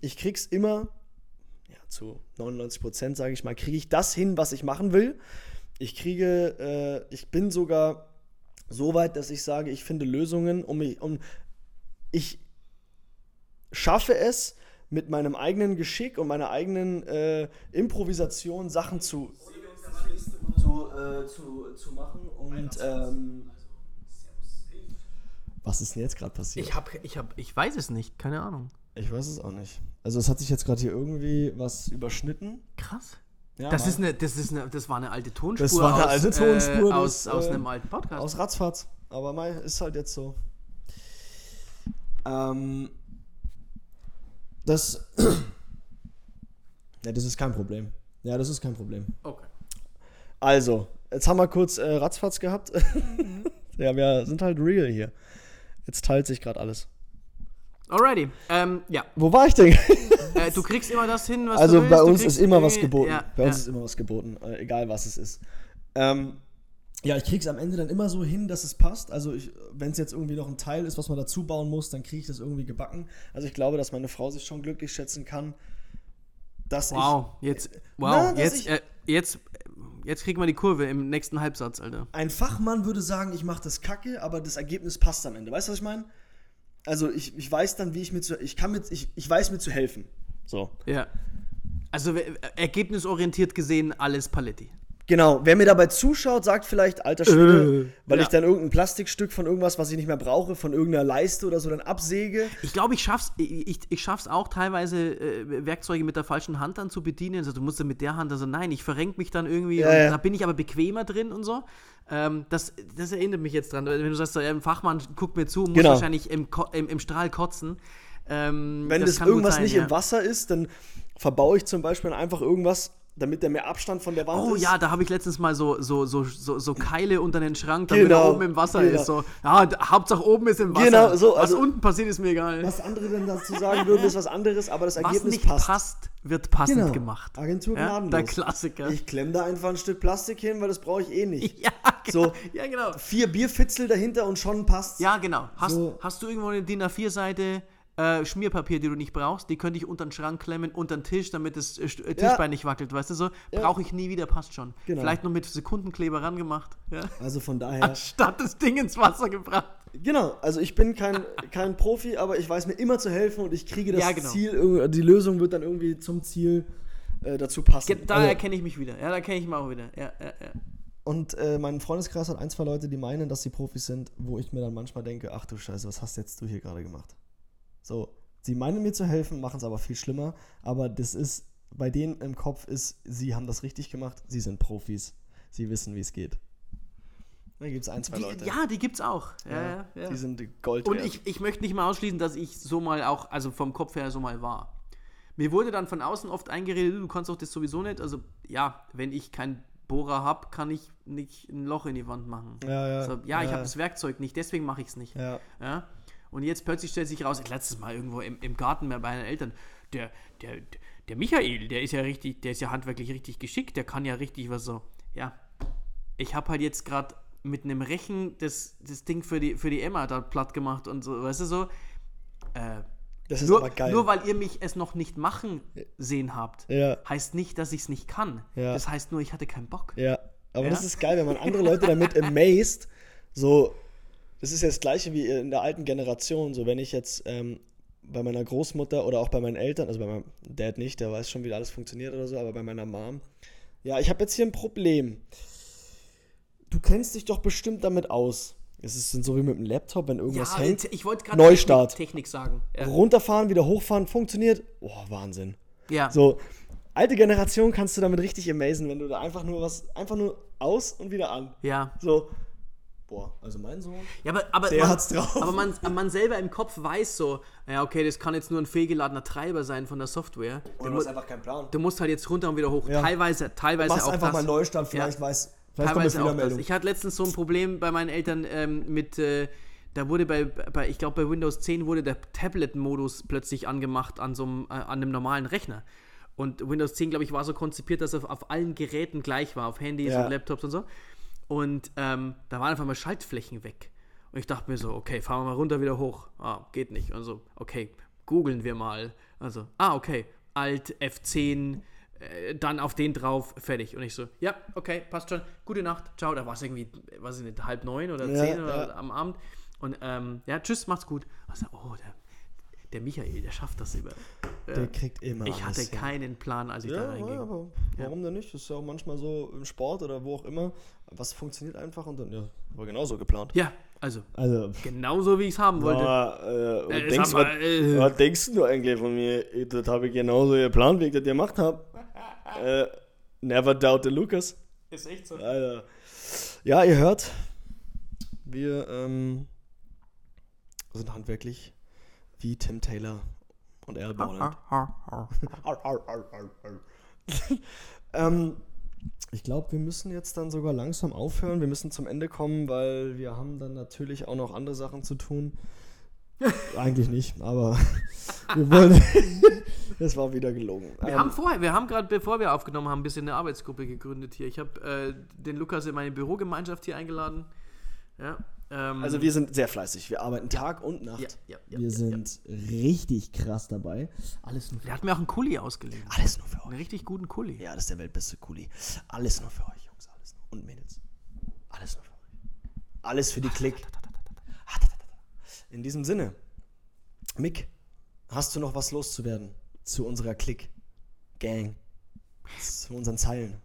Ich krieg's immer, ja, zu 99 Prozent, sage ich mal, kriege ich das hin, was ich machen will. Ich kriege, äh, ich bin sogar so weit, dass ich sage, ich finde Lösungen, um mich, um, ich schaffe es, mit meinem eigenen Geschick und meiner eigenen äh, Improvisation Sachen zu, zu, äh, zu, zu machen. Und ähm, was ist denn jetzt gerade passiert? Ich hab, ich hab, ich weiß es nicht, keine Ahnung. Ich weiß es auch nicht. Also es hat sich jetzt gerade hier irgendwie was überschnitten. Krass. Ja, Das Mann. ist eine, das ist eine, das war eine alte Tonspur. Das war eine aus, alte Tonspur, Äh, aus, das, aus äh, einem alten Podcast. Aus Ratzfatz. Aber mei, ist halt jetzt so. Ähm, das. <clears throat> ja, das ist kein Problem. Ja, das ist kein Problem. okay. Also, jetzt haben wir kurz äh, Ratzfatz gehabt. Mhm. <laughs> ja, wir sind halt real hier. Jetzt teilt sich gerade alles. Alrighty. Ähm, ja. Wo war ich denn? Äh, du kriegst immer das hin, was also du willst. bei uns ist immer was geboten. Ja, bei uns ja. ist immer was geboten, äh, egal was es ist. Ähm, ja, ich krieg's am Ende dann immer so hin, dass es passt. Also wenn es jetzt irgendwie noch ein Teil ist, was man dazu bauen muss, dann kriege ich das irgendwie gebacken. Also ich glaube, dass meine Frau sich schon glücklich schätzen kann, dass Wow, jetzt, wow, Na, jetzt, ich- äh, jetzt, jetzt kriegen wir die Kurve im nächsten Halbsatz, Alter. ein Fachmann würde sagen, ich mache das kacke, aber das Ergebnis passt am Ende. Weißt du, was ich meine? Also ich, ich weiß dann, wie ich mir zu ich kann mit ich, ich weiß mir zu helfen. So. Ja. Also äh, ergebnisorientiert gesehen alles Paletti. Genau, wer mir dabei zuschaut, sagt vielleicht, alter Schwede, weil ja. ich dann irgendein Plastikstück von irgendwas, was ich nicht mehr brauche, von irgendeiner Leiste oder so, dann absäge. Ich glaube, ich schaff's, ich, ich, ich schaff's auch teilweise äh, Werkzeuge mit der falschen Hand dann zu bedienen. Also du musst dann mit der Hand, also nein, ich verrenk mich dann irgendwie Ja, ja. da bin ich aber bequemer drin und so. Ähm, das, das erinnert mich jetzt dran. Wenn du sagst, so, ja, ein Fachmann guckt mir zu, muss Genau. wahrscheinlich im, im, im Strahl kotzen. Ähm, Wenn das, gut irgendwas sein, nicht ja. im Wasser ist, dann verbaue ich zum Beispiel einfach irgendwas, damit der mehr Abstand von der Wand Oh ist. ja, da habe ich letztens mal so, so, so, so, so Keile unter den Schrank, damit Genau, er oben im Wasser genau. ist. So, ja, Hauptsache oben ist im Wasser. Genau, so, Was also- unten passiert, ist mir egal. Was andere dann dazu sagen würden, ist was anderes, aber das Was Ergebnis nicht passt. passt, wird passend Genau. gemacht. Agentur Ja, gnadenlos. der Klassiker. Ich klemm da einfach ein Stück Plastik hin, weil das brauche ich eh nicht. <laughs> ja, genau. So. ja, genau. Vier Bierfitzel dahinter und schon passt. Ja, genau. Hast, So. hast du irgendwo eine DIN A4-Seite äh, Schmierpapier, die du nicht brauchst? Die könnte ich unter den Schrank klemmen, unter den Tisch, damit das äh, äh, Tischbein nicht wackelt, weißt du so? Ja. Brauche ich nie wieder, passt schon. Genau. Vielleicht nur mit Sekundenkleber rangemacht. Ja? Also von daher. Anstatt das Ding ins Wasser gebracht. Genau, also ich bin kein, <laughs> kein Profi, aber ich weiß mir immer zu helfen und ich kriege das Ja, genau. Ziel, die Lösung wird dann irgendwie zum Ziel äh, dazu passen. Da Also- erkenne ich mich wieder. Ja, da erkenne ich mich auch wieder. Ja, ja, ja. Und äh, mein Freundeskreis hat ein, zwei Leute, die meinen, dass sie Profis sind, wo ich mir dann manchmal denke, ach du Scheiße, was hast jetzt du hier gerade gemacht? So, sie meinen mir zu helfen, machen es aber viel schlimmer, aber das ist, bei denen im Kopf ist, sie haben das richtig gemacht, sie sind Profis, sie wissen, wie es geht. Da gibt es ein, zwei Die, Leute. ja, die gibt's auch. Ja, ja, ja. Die sind Gold Und ich, ich möchte nicht mal ausschließen, dass ich so mal auch, also vom Kopf her so mal war. Mir wurde dann von außen oft eingeredet, du kannst doch das sowieso nicht. Also ja, wenn ich keinen Bohrer habe, kann ich nicht ein Loch in die Wand machen. Ja, ja. So, ja, ich Ja. habe das Werkzeug nicht, deswegen mache ich es nicht. ja. Ja? Und jetzt plötzlich stellt sich raus, letztes Mal irgendwo im, im Garten bei meinen Eltern, der, der, der Michael, der ist ja richtig, der ist ja handwerklich richtig geschickt, der kann ja richtig was so. Ja, ich habe halt jetzt gerade mit einem Rechen das, das Ding für die, für die Emma da platt gemacht und so, weißt du so. Äh, Das ist nur, aber geil. nur weil ihr mich es noch nicht machen sehen habt, Ja. heißt nicht, dass ich es nicht kann. Ja. Das heißt nur, ich hatte keinen Bock. Ja, aber Ja? das ist geil, wenn man andere Leute damit amazed. So, das ist ja das gleiche wie in der alten Generation. So, wenn ich jetzt ähm, bei meiner Großmutter oder auch bei meinen Eltern, also bei meinem Dad nicht, der weiß schon, wie alles funktioniert oder so, aber bei meiner Mom, ja, ich habe jetzt hier ein Problem. Du kennst dich doch bestimmt damit aus. Es ist so wie mit dem Laptop, wenn irgendwas Ja, hängt. ich wollte gerade Neustart. Technik, Technik sagen. Ja. Runterfahren, wieder hochfahren, funktioniert. Oh, Wahnsinn. ja. So, alte Generation kannst du damit richtig amazen, wenn du da einfach nur was, einfach nur aus und wieder an. ja. So, boah, also mein Sohn. Ja, aber, aber, Der man, hat's drauf. aber man, man selber im Kopf weiß so, ja, okay, das kann jetzt nur ein fehlgeladener Treiber sein von der Software. Du, mu einfach keinen Plan. du musst halt jetzt runter und wieder hoch. Ja. Teilweise, teilweise Machst auch einfach das. mal Neustart, vielleicht Ja. weiß, vielleicht kommt eine Teilweise auch das. Ich hatte letztens so ein Problem bei meinen Eltern ähm, mit, äh, da wurde bei, bei ich glaube bei Windows 10 wurde der Tablet-Modus plötzlich angemacht an so einem, äh, an einem normalen Rechner. Und Windows 10, glaube ich, war so konzipiert, dass er auf, auf allen Geräten gleich war, auf Handys Ja. und Laptops und so. Und ähm, da waren einfach mal Schaltflächen weg. Und ich dachte mir so, okay, fahren wir mal runter, wieder hoch. Ah, geht nicht. Also, okay, googeln wir mal. Also, ah, okay, Alt F10, äh, dann auf den drauf, fertig. Und ich so, ja, okay, passt schon. Gute Nacht, ciao. Da war es irgendwie, weiß ich nicht, halb neun oder Ja, zehn oder ja. am Abend. Und ähm, ja, tschüss, macht's gut. Also, oh, der, Der Michael, der schafft das immer. Der kriegt immer Ich hatte alles keinen Plan, als ich da Ja, reinging. ja, aber warum denn nicht? Das ist ja auch manchmal so im Sport oder wo auch immer. Was funktioniert einfach und dann, ja, war genauso geplant. Ja, also Also, genauso wie ich es haben wollte. äh, Äh, was, denkst, mal, was, äh. was denkst du eigentlich von mir? Das habe ich genauso geplant, wie ich das gemacht habe. <laughs> äh, never doubt the Lucas. Ist echt so. Alter. Ja, ihr hört, wir ähm, sind handwerklich wie Tim Taylor und Al Borland. <laughs> ähm, ich glaube, wir müssen jetzt dann sogar langsam aufhören. Wir müssen zum Ende kommen, weil wir haben dann natürlich auch noch andere Sachen zu tun. <laughs> Eigentlich nicht, aber <laughs> wir wollen. das war wieder gelogen. Wir Ähm, haben vorher, wir haben gerade, bevor wir aufgenommen haben, ein bisschen eine Arbeitsgruppe gegründet hier. Ich habe äh, den Lukas in meine Bürogemeinschaft hier eingeladen. Ja. Ähm, also wir sind sehr fleißig. Wir arbeiten Tag und Nacht. ja, ja, ja, Wir ja, sind richtig krass dabei. Alles nur Ja. Der hat mir auch einen Kuli ausgelegt. Alles nur für Einen euch. richtig guten Kuli. Ja, das ist der weltbeste Kuli. Alles nur für euch, Jungs. Alles nur. Und Mädels. Alles nur für euch. Alles für die Klick. In diesem Sinne, Mick, hast du noch was loszuwerden zu unserer Klick? Gang. Zu unseren Zeilen.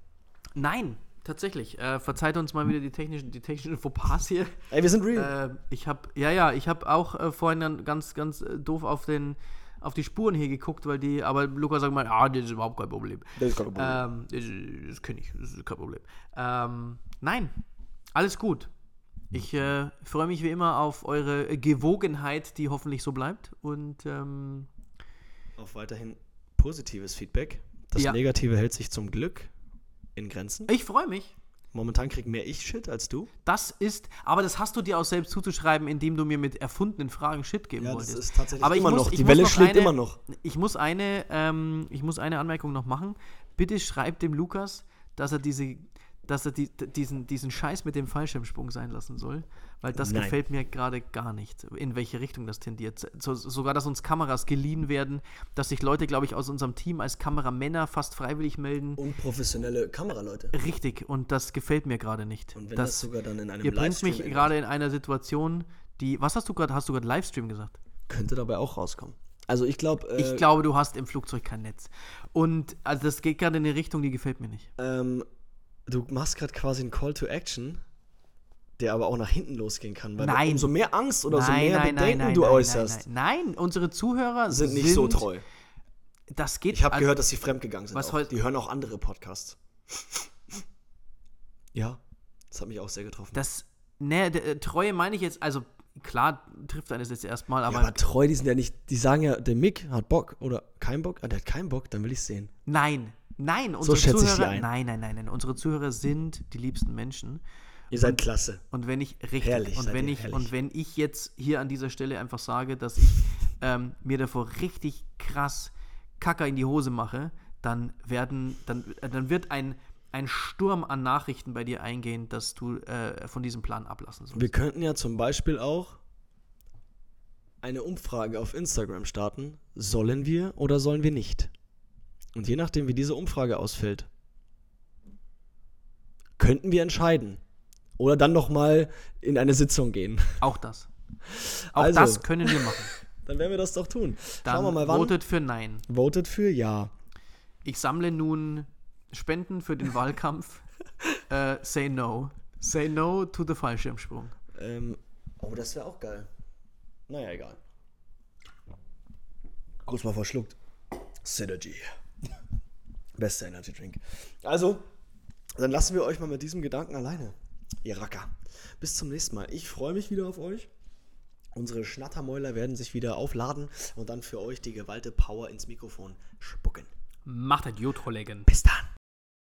Nein, tatsächlich. Äh, verzeiht uns mal wieder die technischen, die technischen Fauxpas hier. Ey, wir sind real. Äh, ich habe, ja, ja, ich habe auch äh, vorhin dann ganz, ganz äh, doof auf den, auf die Spuren hier geguckt, weil die, aber Lukas sagt mal, ah, das ist überhaupt kein Problem. das ist kein Problem. Ähm, das, das kenne ich, das ist kein Problem. Ähm, nein, alles gut. Ich äh, freue mich wie immer auf eure Gewogenheit, die hoffentlich so bleibt. Und ähm, Auf weiterhin positives Feedback. Das Ja. Negative hält sich zum Glück in Grenzen. ich freue mich. Momentan krieg mehr ich Shit als du. Das ist, aber das hast du dir auch selbst zuzuschreiben, indem du mir mit erfundenen Fragen Shit geben Ja, das wolltest. ist tatsächlich aber ich immer muss, noch. Die Welle noch schlägt eine, immer noch. Ich muss eine, ähm, ich muss eine Anmerkung noch machen. Bitte schreibt dem Lukas, dass er diese, dass er die, diesen, diesen Scheiß mit dem Fallschirmsprung sein lassen soll, weil das Nein. gefällt mir gerade gar nicht, in welche Richtung das tendiert. So, sogar, dass uns Kameras geliehen werden, dass sich Leute, glaube ich, aus unserem Team als Kameramänner fast freiwillig melden. Unprofessionelle Kameraleute. Richtig, und das gefällt mir gerade nicht. Und wenn das, das, sogar dann in einem ihr bringt mich gerade in einer Situation, die. Was hast du gerade? Hast du gerade Livestream gesagt? könnte dabei auch rauskommen. Also ich glaube, äh, Ich glaube, du hast im Flugzeug kein Netz. Und also das geht gerade in eine Richtung, die gefällt mir nicht. ähm, du machst gerade quasi einen Call to Action, der aber auch nach hinten losgehen kann. Weil Nein. umso mehr Angst oder so mehr Bedenken du äußerst, Nein, nein, unsere Zuhörer sind nicht so treu. Das geht. Ich habe also- gehört, dass sie fremdgegangen sind. was Die hören auch andere Podcasts. ja, das hat mich auch sehr getroffen. Das, ne, äh, Treue meine ich jetzt, also klar trifft eines jetzt erstmal, aber, ja, aber treu, die sind ja nicht, die sagen ja, der Mick hat Bock oder kein Bock, ah, der hat keinen Bock, dann will ich sehen. nein, nein, unsere schätze ich sie Zuhörer, ein. nein, nein, nein, nein, unsere Zuhörer sind die liebsten Menschen. Ihr seid klasse. Und wenn ich richtig Herrlich, und wenn ich herrlich. und wenn ich jetzt hier an dieser Stelle einfach sage, dass ich ähm, mir davor richtig krass Kacker in die Hose mache, dann werden dann äh, dann wird ein ein Sturm an Nachrichten bei dir eingehen, dass du äh, von diesem Plan ablassen sollst. Wir könnten ja zum Beispiel auch eine Umfrage auf Instagram starten. Sollen wir oder sollen wir nicht? Und je nachdem, wie diese Umfrage ausfällt, könnten wir entscheiden. Oder dann nochmal in eine Sitzung gehen. Auch das. Auch Also. das können wir machen. <laughs> Dann werden wir das doch tun. Dann Schauen wir mal, wann. votet für Nein. Votet für Ja. Ich sammle nun Spenden für den Wahlkampf. <laughs> äh, say no. Say no to the Fallschirmsprung. Ähm, oh, das wäre auch geil. Naja, egal. Kurz mal verschluckt. Synergy. Bester Energy Drink. Also, dann lassen wir euch mal mit diesem Gedanken alleine. Ihr Racker. Bis zum nächsten Mal. Ich freue mich wieder auf euch. Unsere Schnattermäuler werden sich wieder aufladen und dann für euch die gewalte Power ins Mikrofon spucken. Macht ein Jod, Kollegen. Bis dann.